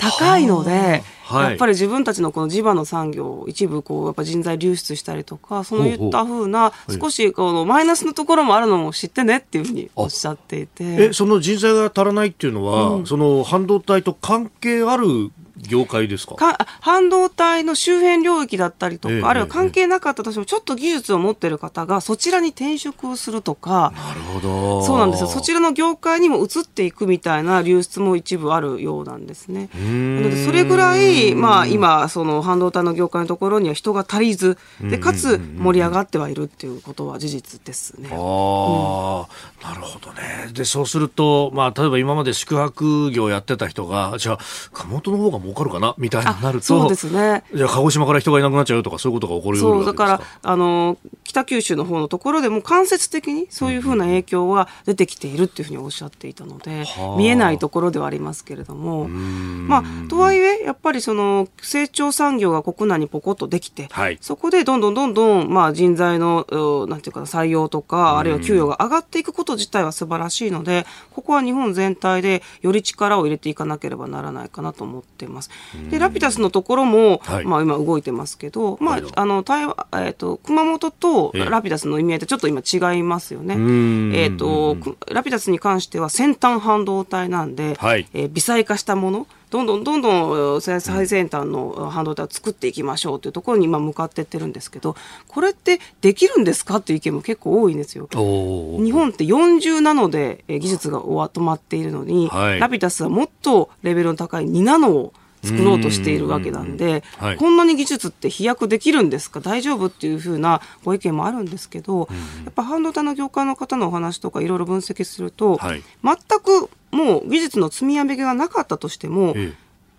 高いので、はい、やっぱり自分たちのこの地場の産業一部こうやっぱ人材流出したりとかそういったふうな少しこのマイナスのところもあるのも知ってねっていうふうにおっしゃっていて。えその人材が足らないっていうのは、うん、その半導体と関係ある業界ですか？半導体の周辺領域だったりとか、えあるいは関係なかったとしても、ちょっと技術を持っている方がそちらに転職をするとか、なるほどそうなんですよ、そちらの業界にも移っていくみたいな流出も一部あるようなんですね。なので、それぐらい、まあ、今、その半導体の業界のところには人が足りず、でかつ盛り上がってはいるっていうことは事実ですね。ああ、うん、なるほどね。で、そうすると、まあ、例えば今まで宿泊業やってた人が、じゃあ、熊本の方が儲かるかな？みたいになると、そうですね。じゃあ、鹿児島から人がいなくなっちゃうとか、そういうことが起こるようそう、だから、あの、北九州の方のところでも間接的にそういうふうな影響は出てきているっていうふうにおっしゃっていたので、うん、見えないところではありますけれども、まあ、とはいえ、やっぱりその、成長産業が国内にポコッとできて、はい、そこでどんどんどんどん、まあ、人材の、なんていうか、採用とか、あるいは給与が上がっていくこと自体は素晴らしいので、ここは日本全体でより力を入れていかなければならないかなと思っています。で、ラピダスのところも、はい、まあ今動いてますけど、まあ、あの、えと、熊本とラピダスの意味合いってちょっと今違いますよね。えっ、ー、と、ラピダスに関しては先端半導体なんで、はい、えー、微細化したもの、どんどんどんどん最先端の半導体を作っていきましょうというところに今向かっていってるんですけどこれってできるんですかっていう意見も結構多いんですよ。日本って40ナノで技術が止まっているのに、はい、ラピダスはもっとレベルの高い2ナノを作ろうとしているわけなんで、はい、こんなに技術って飛躍できるんですか？大丈夫っていうふうなご意見もあるんですけど、やっぱ半導体の業界の方のお話とかいろいろ分析すると、はい、全くもう技術の積み上げがなかったとしても、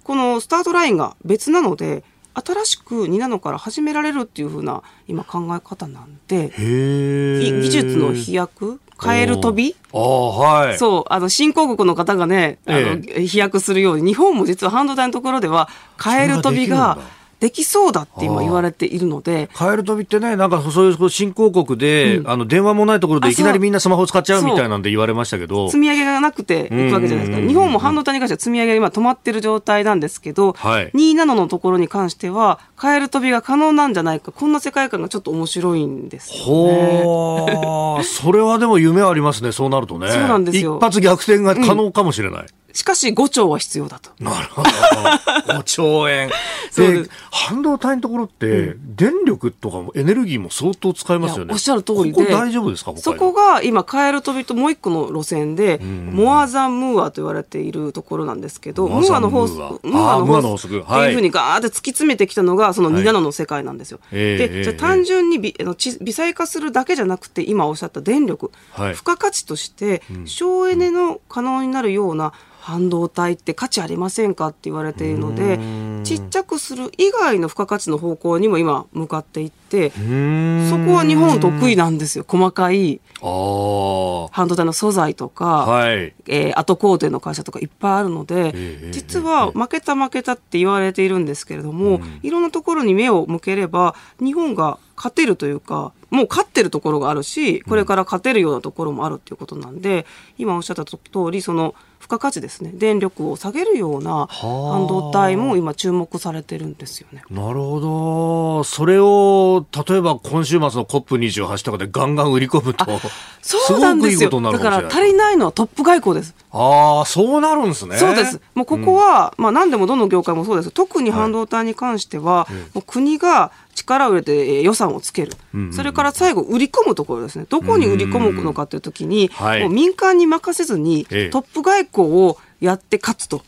このスタートラインが別なので新しく2ナノから始められるっていうふうな今考え方なんで技術の飛躍カエル飛び？あはい。そう、あの、新興国の方がね、あの、ええ、飛躍するように、日本も実は半導体のところでは、カエル飛びが、できそうだって今言われているので。カエル飛びってね、なんかそういう新興国で、うん、あの、電話もないところでいきなりみんなスマホ使っちゃうみたいなんで言われましたけど。積み上げがなくていくわけじゃないですか。日本も半導体に関しては積み上げが今止まってる状態なんですけど、はい、2ナノのところに関しては、カエル飛びが可能なんじゃないか、こんな世界観がちょっと面白いんですよ、ね。ほー、それはでも夢ありますね、そうなるとね。そうなんですよ。一発逆転が可能かもしれない。うんしかし5兆は必要だと。なるほど。5兆円。で、半導体のところって、電力とかもエネルギーも相当使いますよね。おっしゃる通りで。ここ大丈夫ですか？そこが今、カエル飛びともう一個の路線で、モアザンムーアと言われているところなんですけど、ムーアの法則、ムーアの法則っていうふうにガーって突き詰めてきたのが、その2ナノの世界なんですよ。はい、で、じゃ単純に微微細化するだけじゃなくて、今おっしゃった電力、はい、付加価値として、省エネの可能になるような、半導体って価値ありませんかって言われているのでちっちゃくする以外の付加価値の方向にも今向かっていっててそこは日本得意なんですよ。細かい半導体の素材とか、はい、えー、後工程の会社とかいっぱいあるので、えー、実は負けた負けたって言われているんですけれども、うん、いろんなところに目を向ければ日本が勝てるというかもう勝ってるところがあるしこれから勝てるようなところもあるっていうことなんで、今おっしゃった通りその付加価値ですね。電力を下げるような半導体も今注目されてるんですよね。なるほど。それを例えば今週末の COP28 とかでガンガン売り込むとそうなんですよ。だから足りないのはトップ外交です。ああそうなるんですね。そうです。もうここは、うん、まあ何でもどの業界もそうです。特に半導体に関しては、はい、もう国が力を入れて予算をつける、うんうん、それから最後、売り込むところですね、どこに売り込むのかというときに、はい、もう民間に任せずに、トップ外交をやって勝つと。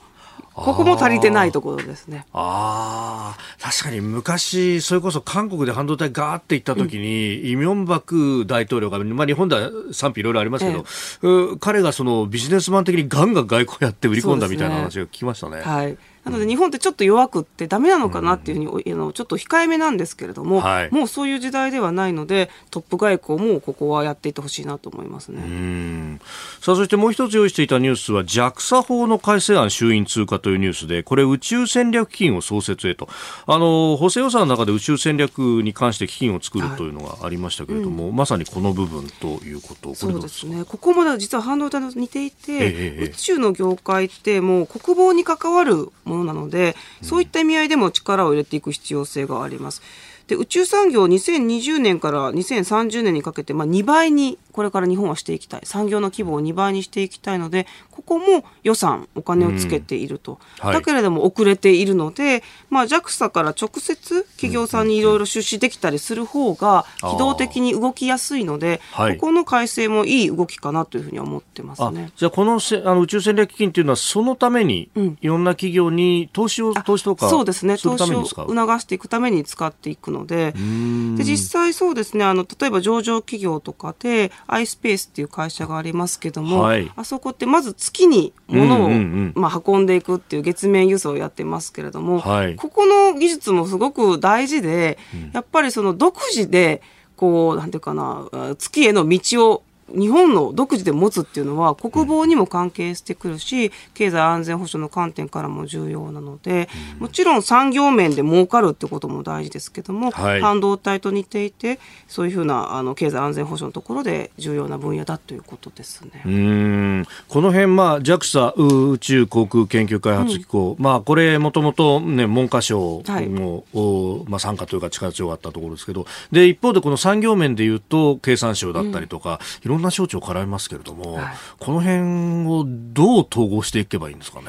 ここも足りてないところですね。ああ、確かに昔、それこそ韓国で半導体ガーっていったときに、うん、イ・ミョンバク大統領が、まあ日本では賛否いろいろありますけど、ええ、彼がそのビジネスマン的にガンガン外交やって売り込んだみたいな話が聞きましたね。ねはい。なので日本ってちょっと弱くってダメなのかなっていうふうに、うん、ちょっと控えめなんですけれども、はい、もうそういう時代ではないのでトップ外交もここはやっていってほしいなと思いますね。さあそしてもう一つ用意していたニュースは JAXA 法の改正案衆院通過というニュースでこれ宇宙戦略基金を創設へと。あの補正予算の中で宇宙戦略に関して基金を作るというのがありましたけれども、はいうん、まさにこの部分ということそうですね。ここまで実は半導体と似ていて、ええ、宇宙の業界ってもう国防に関わるものなので、そういった意味合いでも力を入れていく必要性があります。で宇宙産業2020年から2030年にかけて、まあ、2倍にこれから日本はしていきたい。産業の規模を2倍にしていきたいのでここも予算お金をつけていると、うん。はい、だけれども遅れているので、まあ、JAXA から直接企業さんにいろいろ出資できたりする方が機動的に動きやすいので、ここの改正もいい動きかなというふうに思ってますね。じゃあこのせあの宇宙戦略基金というのはそのために、いろんな企業に投資を投資とかそうですね。投資を促していくために使っていくので。で実際そうですね。あの例えば上場企業とかで iSpace っていう会社がありますけども、はい、あそこってまず月に物を、まあ、運んでいくっていう月面輸送をやってますけれども、はい、ここの技術もすごく大事で、うん、やっぱりその独自でこうなんていうかな月への道を日本の独自で持つっていうのは国防にも関係してくるし、経済安全保障の観点からも重要なので、もちろん産業面で儲かるってことも大事ですけども、はい、半導体と似ていてそういうふうなあの経済安全保障のところで重要な分野だということですね。うん。この辺、まあ、JAXA 宇宙航空研究開発機構、うん、まあ、これもともと、ね、文科省も、はい、まあ、参加というか力強かったところですけどで一方でこの産業面でいうと経産省だったりとか、うん、いろんな省庁絡みますけれども、はい、この辺をどう統合していけばいいんですかね？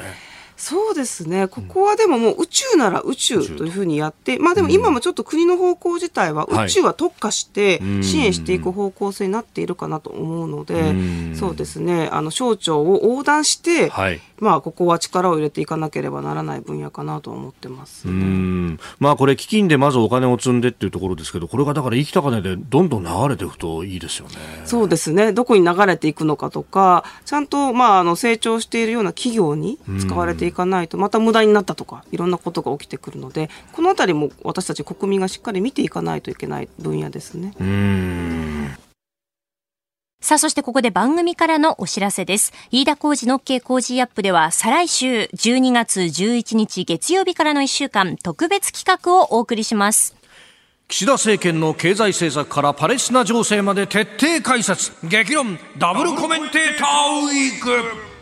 そうですね、ここはでももう宇宙なら宇宙というふうにやって、まあでも今もちょっと国の方向自体は宇宙は特化して支援していく方向性になっているかなと思うので、そうですね、あの省庁を横断して、はい、まあここは力を入れていかなければならない分野かなと思ってます、ね、まあこれ基金でまずお金を積んでっていうところですけど、これがだから生きた金でどんどん流れていくといいですよね。そうですね、どこに流れていくのかとか、ちゃんとまああの成長しているような企業に使われていかないとまた無駄になったとかいろんなことが起きてくるのでこの辺りも私たち国民がしっかり見ていかないといけない分野ですね。さあ、そしてここで番組からのお知らせです。飯田工事の OK 工事アップでは、再来週12月11日月曜日からの1週間、特別企画をお送りします。岸田政権の経済政策からパレスチナ情勢まで徹底解説。激論ダブルコメンテーターウィーク。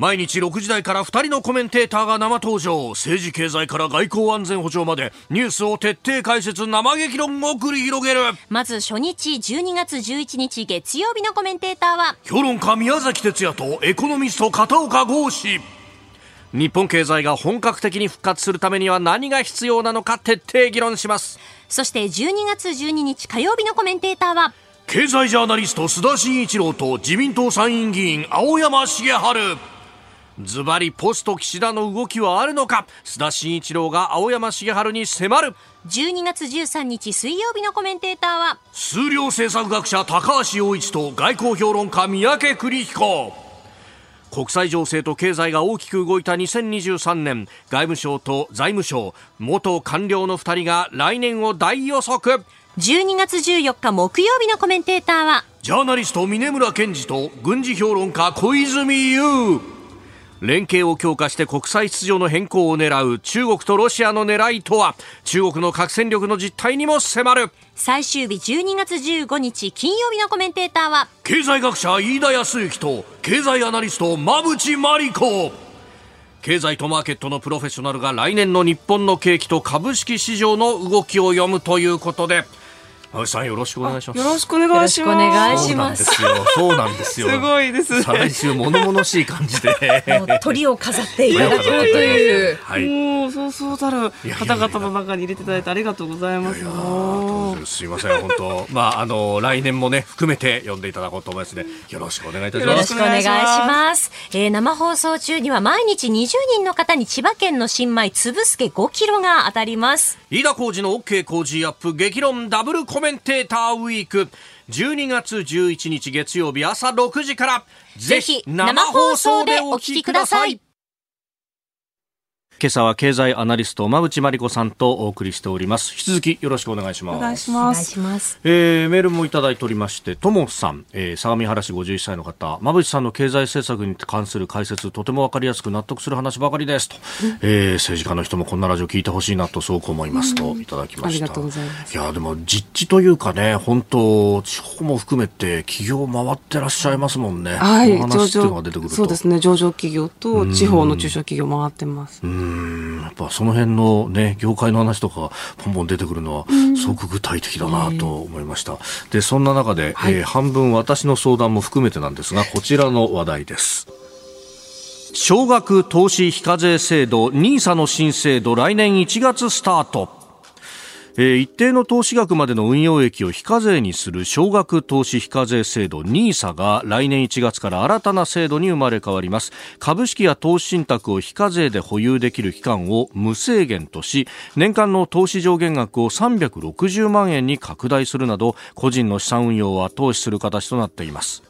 毎日6時台から2人のコメンテーターが生登場。政治経済から外交安全保障までニュースを徹底解説生激論を繰り広げる。まず初日12月11日月曜日のコメンテーターは評論家宮崎哲也とエコノミスト片岡剛志日本経済が本格的に復活するためには何が必要なのか徹底議論します。そして12月12日火曜日のコメンテーターは経済ジャーナリスト須田慎一郎と自民党参院議員青山茂春ズバリポスト岸田の動きはあるのか？須田慎一郎が青山茂春に迫る。12月13日水曜日のコメンテーターは？数量政策学者高橋洋一と外交評論家三宅邦彦。国際情勢と経済が大きく動いた2023年外務省と財務省元官僚の2人が来年を大予測。12月14日木曜日のコメンテーターは？ジャーナリスト峰村健二と軍事評論家小泉悠連携を強化して国際秩序の変更を狙う中国とロシアの狙いとは？中国の核戦力の実態にも迫る。最終日12月15日金曜日のコメンテーターは？経済学者飯田康之と経済アナリスト馬淵真理子。経済とマーケットのプロフェッショナルが来年の日本の景気と株式市場の動きを読むということで青さんよろしくお願いします。よろしくお願いします。お願いします。そうなんですよ。すごいです、ね。最終物々しい感じで。鳥を飾っていただこうという。はい。もうそうそうたる方々の中に入れていただいてありがとうございます。すいません本当まああの来年もね含めて読んでいただこうと思いますね。よろしくお願いいたします。よろしくお願いします。えー、生放送中には毎日20人の方に千葉県の新米つぶすけ5キロが当たります。飯田浩二の OK 工事アップ激論ダブルコメンテーターウィーク。12月11日月曜日朝6時からぜひ生放送でお聞きください。今朝は経済アナリスト馬淵真理子さんとお送りしております。引き続きよろしくお願いします。お願いします。えー、メールもいただいておりましてともさん、えー、相模原市51歳の方。馬淵さんの経済政策に関する解説とてもわかりやすく納得する話ばかりですと、えー、政治家の人もこんなラジオ聞いてほしいなとすごく思いますと。いただきました、ありがとうございます。いやでも実地というかね本当地方も含めて企業回ってらっしゃいますもんね。はい上場そうですね。上場企業と地方の中小企業回ってます。うんやっぱその辺のね、業界の話とか、ポンポン出てくるのは、すごく具体的だなと思いました。で、そんな中で、はい、えー、半分私の相談も含めてなんですが、こちらの話題です。少額投資非課税制度 NISA の新制度来年1月スタートえー、一定の投資額までの運用益を非課税にする少額投資非課税制度 NISA が来年1月から新たな制度に生まれ変わります。株式や投資信託を非課税で保有できる期間を無制限とし年間の投資上限額を360万円に拡大するなど個人の資産運用を後押しする形となっています。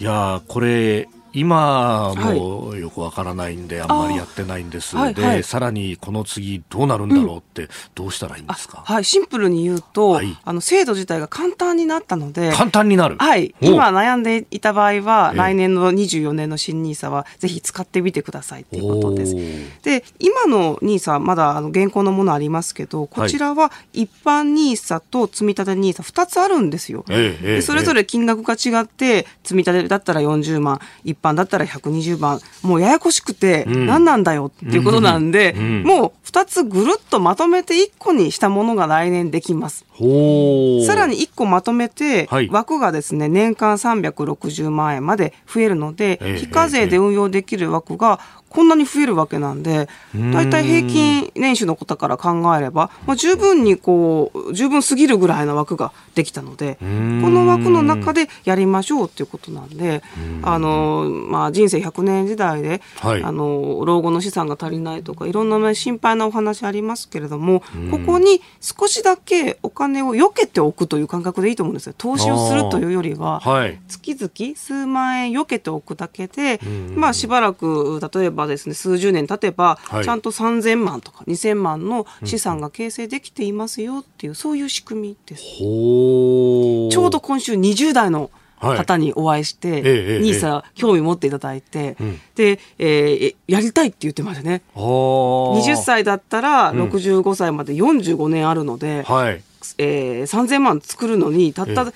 いやこれ今もよくわからないんで、あんまりやってないんです、はい、で、はい、さらにこの次どうなるんだろうって、どうしたらいいんですか、はい、シンプルに言うと、はい、あの制度自体が簡単になったので簡単になる、はい、今悩んでいた場合は、来年の24年の新ニーサはぜひ使ってみてくださいということです。で今のニーサまだあの現行のものありますけどこちらは一般ニーサと積立ニーサ2つあるんですよ。でそれぞれ金額が違って積み立てだったら40万一般だったら120番。もうややこしくて何なんだよっていうことなんで、うん、もう2つぐるっとまとめて1個にしたものが来年できます。さらに1個まとめて、枠がですね年間360万円まで増えるので、非課税で運用できる枠がこんなに増えるわけなんで、大体平均年収の方から考えれば、まあ、十分にこう、十分すぎるぐらいの枠ができたので、この枠の中でやりましょうっていうことなんで、あの、まあ、人生100年時代で、はい、あの、老後の資産が足りないとか、いろんな、ね、心配なお話ありますけれども、ここに少しだけお金を避けておくという感覚でいいと思うんですよ。投資をするというよりは、はい、月々数万円避けておくだけで、まあ、しばらく、例えばばですね数十年経てば、はい、ちゃんと3000万とか2000万の資産が形成できていますよっていう、そういう仕組みです。ちょうど今週20代の方にお会いして、ニーサ興味持っていただいて、うん、で、えー、やりたいって言ってましたね。20歳だったら65歳まで45年あるので、うんはい、えー、3000万作るのにたった、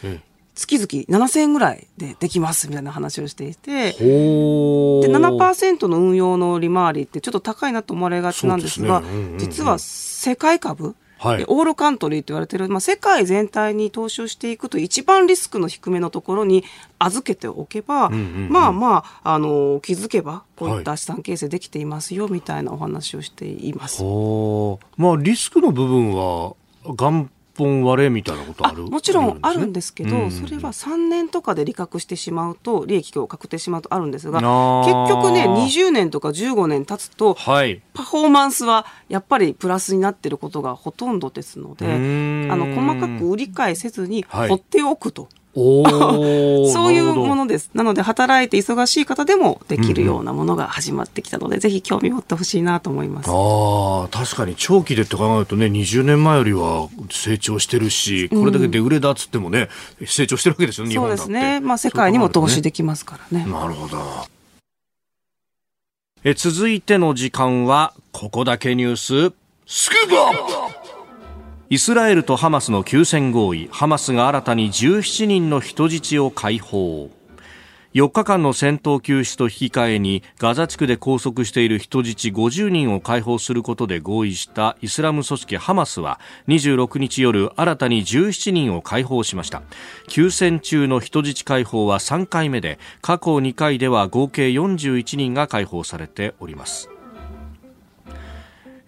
月々7000円ぐらいでできますみたいな話をしていてで7%の運用の利回りってちょっと高いなと思われがちなんですが、ね。うんうんうん、実は世界株はい、オールカントリーと言われている、まあ、世界全体に投資をしていくと一番リスクの低めのところに預けておけば、うんうんうん、まあまああの気づけばこういった資産形成できていますよみたいなお話をしています。はい、まあ、リスクの部分は元本割れみたいなことあるもちろんあるんですけど、うん、それは3年とかで利確してしまうと利益を確定しまうとあるんですが結局ね20年とか15年経つと、はい、パフォーマンスはやっぱりプラスになっていることがほとんどですのであの細かく売り買いせずに放っておくと。はい そういうものです。なので、働いて忙しい方でもできるようなものが始まってきたので、うんうん、ぜひ興味持ってほしいなと思います。ああ、確かに長期でって考えるとね、20年前よりは成長してるし、これだけで売れだっつってもね、うん、成長してるわけですよね、そうですね。まあ、世界にも投資できますからね。なるほど。え続いての時間は、ここだけニュース、スクープイスラエルとハマスの休戦合意。ハマスが新たに17人の人質を解放。4日間の戦闘休止と引き換えにガザ地区で拘束している人質50人を解放することで合意したイスラム組織ハマスは26日夜新たに17人を解放しました。休戦中の人質解放は3回目で過去2回では合計41人が解放されております。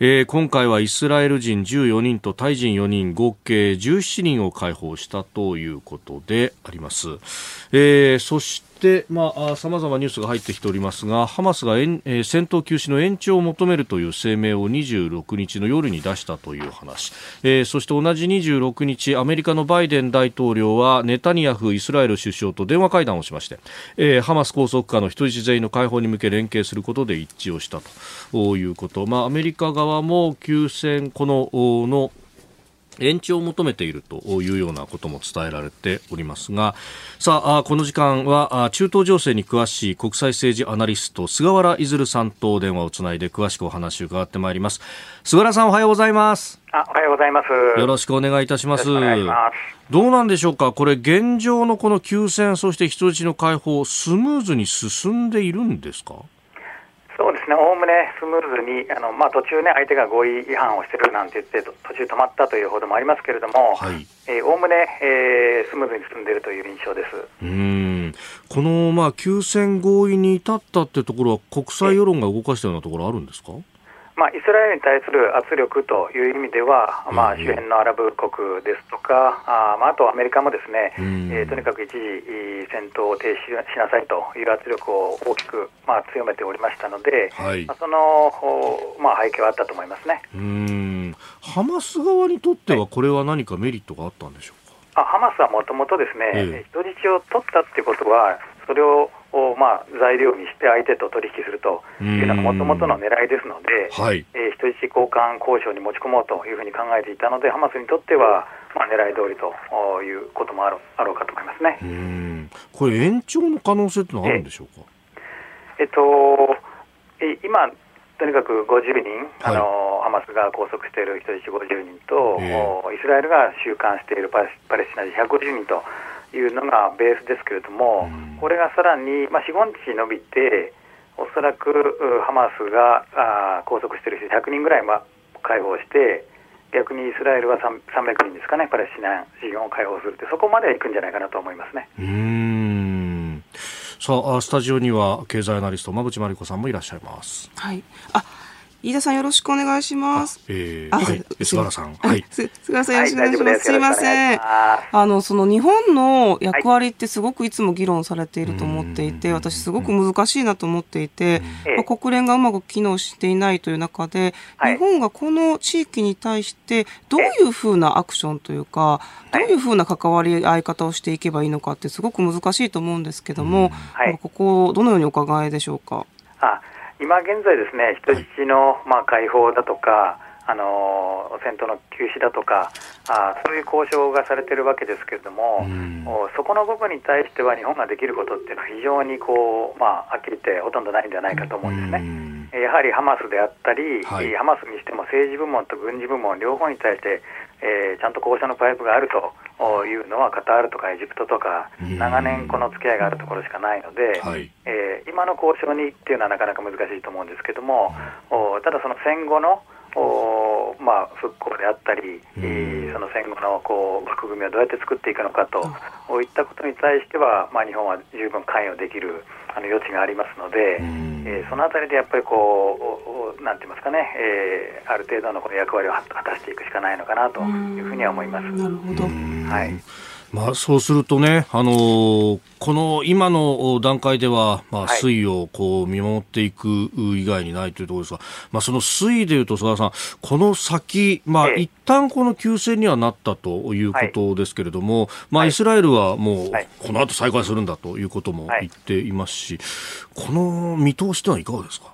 えー、今回はイスラエル人14人とタイ人4人合計17人を解放したということであります、えー、そししてまあ、様々ニュースが入ってきておりますが、ハマスが、えー、戦闘休止の延長を求めるという声明を26日の夜に出したという話、えー、そして同じ26日、アメリカのバイデン大統領はネタニヤフ・イスラエル首相と電話会談をしまして、えー、ハマス拘束下の人質全員の解放に向け連携することで一致をしたということ、まあ、アメリカ側も休戦、このの延長を求めているというようなことも伝えられておりますがさあこの時間は中東情勢に詳しい国際政治アナリスト菅原出さんと電話をつないで詳しくお話を伺ってまいります。菅原さんおはようございます。あおはようございます。よろしくお願いいたします。どうなんでしょうか？これ現状のこの休戦そして人質の解放スムーズに進んでいるんですか？そうですね、おおむねスムーズに、あのまあ、途中ね、相手が合意違反をしてるなんて言って、途中止まったという報道もありますけれども、おおむね、えー、スムーズに進んでいるという印象です。うん。この、まあ、休戦合意に至ったってところは、国際世論が動かしたようなところあるんですか？まあ、イスラエルに対する圧力という意味では、まあ、周辺のアラブ国ですとか、あまあ、あとアメリカもですね、えー、とにかく一時、戦闘を停止しなさいという圧力を大きく、まあ、強めておりましたので、はい、まあ、その、まあ、背景はあったと思いますね。うん。ハマス側にとっては、これは何かメリットがあったんでしょうか、あハマスはもともとですね、ええ、人質を取ったっていうことは、それをを、まあ、材料にして相手と取引するというのがもともとの狙いですので、はい、えー、人質交換交渉に持ち込もうというふうに考えていたので、ハマスにとっては、まあ、狙い通りということもあろあろうかと思いますね。うん。これ、延長の可能性ってのはあるんでしょうか？えっと、え今とにかく50人、はい、あのハマスが拘束している人質50人と、えー、イスラエルが収監しているパレスチナ人150人というのがベースですけれども、これがさらに、まあ、4、5日伸びて、おそらくハマスがあ拘束している人100人ぐらい解放して、逆にイスラエルは300人ですかね、パレスチナ人を解放するって、そこまでいくんじゃないかなと思いますね。うんさあスタジオには経済アナリスト馬淵真理子さんもいらっしゃいます。はいあ飯田さんよろしくお願いします。えー、はい、菅原さん。はい。菅原さんよろしくお願いします。すいません。あの、その日本の役割ってすごくいつも議論されていると思っていて、私すごく難しいなと思っていて、まあ、国連がうまく機能していないという中で、日本がこの地域に対してどういうふうなアクションというか、どういうふうな関わり合い方をしていけばいいのかってすごく難しいと思うんですけども、ここどのようにお考えでしょうか？あ今現在ですね、人質の、まあ、解放だとか、あの戦闘の休止だとかあ、そういう交渉がされているわけですけれども、そこの部分に対しては日本ができることっていうのは非常にこう、まあ、はっきり言ってほとんどないんではないかと思うんですね。やはりハマスであったり、はい、ハマスにしても政治部門と軍事部門両方に対して、えー、ちゃんと交渉のパイプがあるというのはカタールとかエジプトとか長年この付き合いがあるところしかないので、はい、えー、今の交渉にっていうのはなかなか難しいと思うんですけども、うん、ただその戦後のおまあ、復興であったり、うん、その戦後のこう枠組みをどうやって作っていくのかと、うん、いったことに対しては、まあ、日本は十分関与できるあの余地がありますので、うん、えー、そのあたりでやっぱりこう、なんて言いますかね、えー、ある程度のこの役割を果たしていくしかないのかなというふうには思います。なるほど、はいまあ、そうするとね、あのー、この今の段階では、まあ、推移をこう見守っていく以外にないというところですが、まあ、その推移でいうと、菅原さん、この先、まあ、一旦この休戦にはなったということですけれども、はい、まあ、イスラエルはもう、この後再開するんだということも言っていますし、この見通しというのはいかがですか？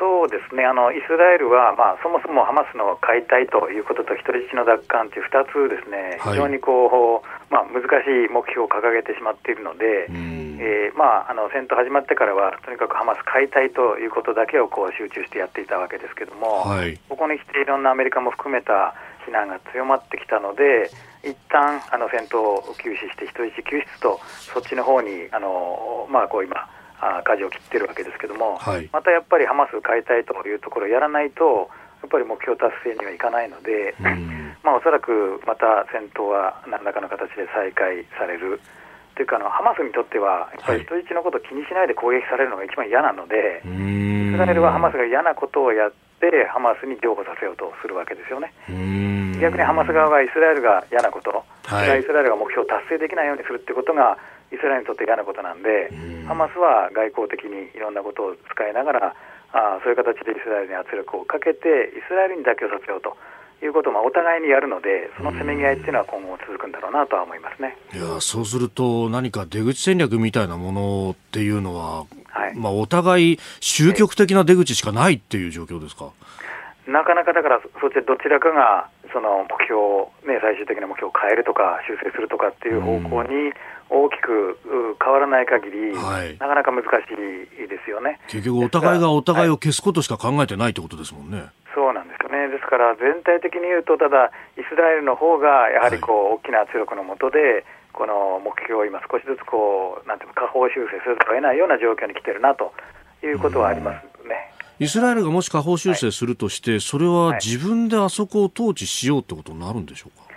そうですね。あのイスラエルは、まあ、そもそもハマスの解体ということと人質の奪還という2つですね、非常にこう、まあ、難しい目標を掲げてしまっているので、えー、まあ、あの戦闘始まってからは、とにかくハマス解体ということだけをこう集中してやっていたわけですけれども、はい、ここに来ていろんなアメリカも含めた非難が強まってきたので、一旦あの戦闘を休止して、人質救出と、そっちの方にあのまあ、こう今、あ舵を切ってるわけですけども、はい、またやっぱりハマス解体というところをやらないと、やっぱり目標達成にはいかないので、まあ、おそらくまた戦闘は何らかの形で再開される。というかあのハマスにとっては、やっぱり人質のことを気にしないで攻撃されるのが一番嫌なので、イスラエルはハマスが嫌なことをやって、ハマスに譲歩させようとするわけですよね。逆にハマス側はイスラエルが嫌なこと、はい、イスラエルが目標を達成できないようにするってことが、イスラエルにとって嫌なことなんで、ハマスは外交的にいろんなことを使いながら、あそういう形でイスラエルに圧力をかけて、イスラエルに妥協させようと。いうことをまあお互いにやるので、そのせめぎ合いっていうのは今後続くんだろうなとは思いますねいやそうすると、何か出口戦略みたいなものっていうのは、はい、まあ、お互い終局的な出口しかないっていう状況ですか？なかなかだから、そっちどちらかがその目標、ね、最終的な目標を変えるとか、修正するとかっていう方向に大きく変わらない限り、はい、なかなか難しいですよね。結局、お互いがお互いを消すことしか考えてないってことですもんね。はい、そうなんですよね、ですから全体的に言うと、ただ、イスラエルの方がやはりこう、大きな圧力のもとで、この目標を今、少しずつこうなんていうか、下方修正せざるを得ないような状況に来てるなということはありますね。イスラエルがもし下方修正するとして、はい、それは自分であそこを統治しようってことになるんでしょうか？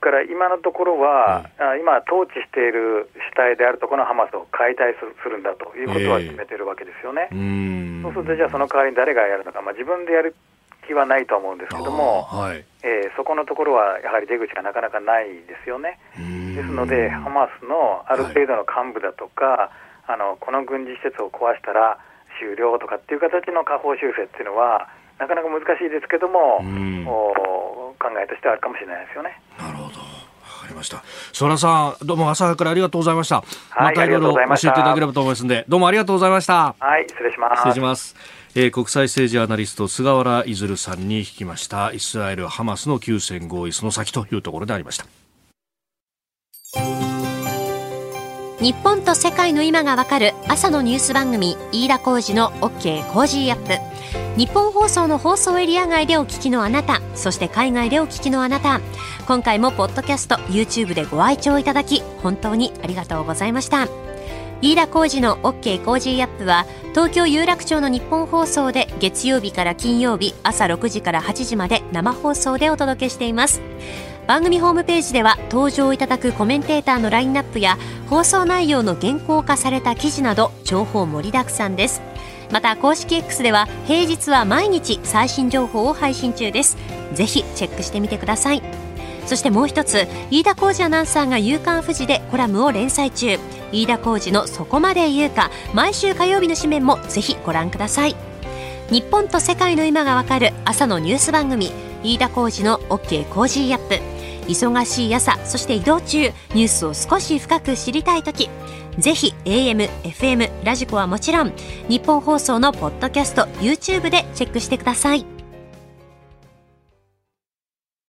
から今のところは、はい、今、統治している主体であるところのハマスを解体するんだということは決めてるわけですよね。えー、そうすると、じゃあその代わりに誰がやるのか、まあ、自分でやる気はないと思うんですけども、はい、えー、そこのところはやはり出口がなかなかないですよね。ですので、ハマスのある程度の幹部だとか、はい、あのこの軍事施設を壊したら終了とかっていう形の下方修正っていうのは、なかなか難しいですけども、考えとしてはあるかもしれないですよね。かりました。ソラさん、どうも朝からありがとうございました。はい、またいろいろ教えていただければと思いますので、どうもありがとうございました。はい、失礼します。失礼します。えー、国際政治アナリスト菅原出さんに聞きましたイスラエルハマスの休戦合意その先というところでありました日本と世界の今がわかる朝のニュース番組飯田浩二の OK コージーアップ日本放送の放送エリア外でお聞きのあなたそして海外でお聞きのあなた今回もポッドキャスト YouTube でご愛聴いただき本当にありがとうございました。飯田浩二の OK コージーアップは東京有楽町のニッポン放送で月曜日から金曜日朝6時から8時まで生放送でお届けしています。番組ホームページでは登場いただくコメンテーターのラインナップや放送内容の原稿化された記事など情報盛りだくさんです。また公式 X では平日は毎日最新情報を配信中です。ぜひチェックしてみてください。そしてもう一つ飯田浩二アナウンサーが「夕刊富士」でコラムを連載中。飯田浩二の「そこまで言うか」毎週火曜日の紙面もぜひご覧ください。日本と世界の今がわかる朝のニュース番組飯田浩司の OK! Cozy up!。忙しい朝そして移動中ニュースを少し深く知りたい時。ぜひ AM、FM、 radiko はもちろんニッポン放送のポッドキャスト YouTube でチェックしてください。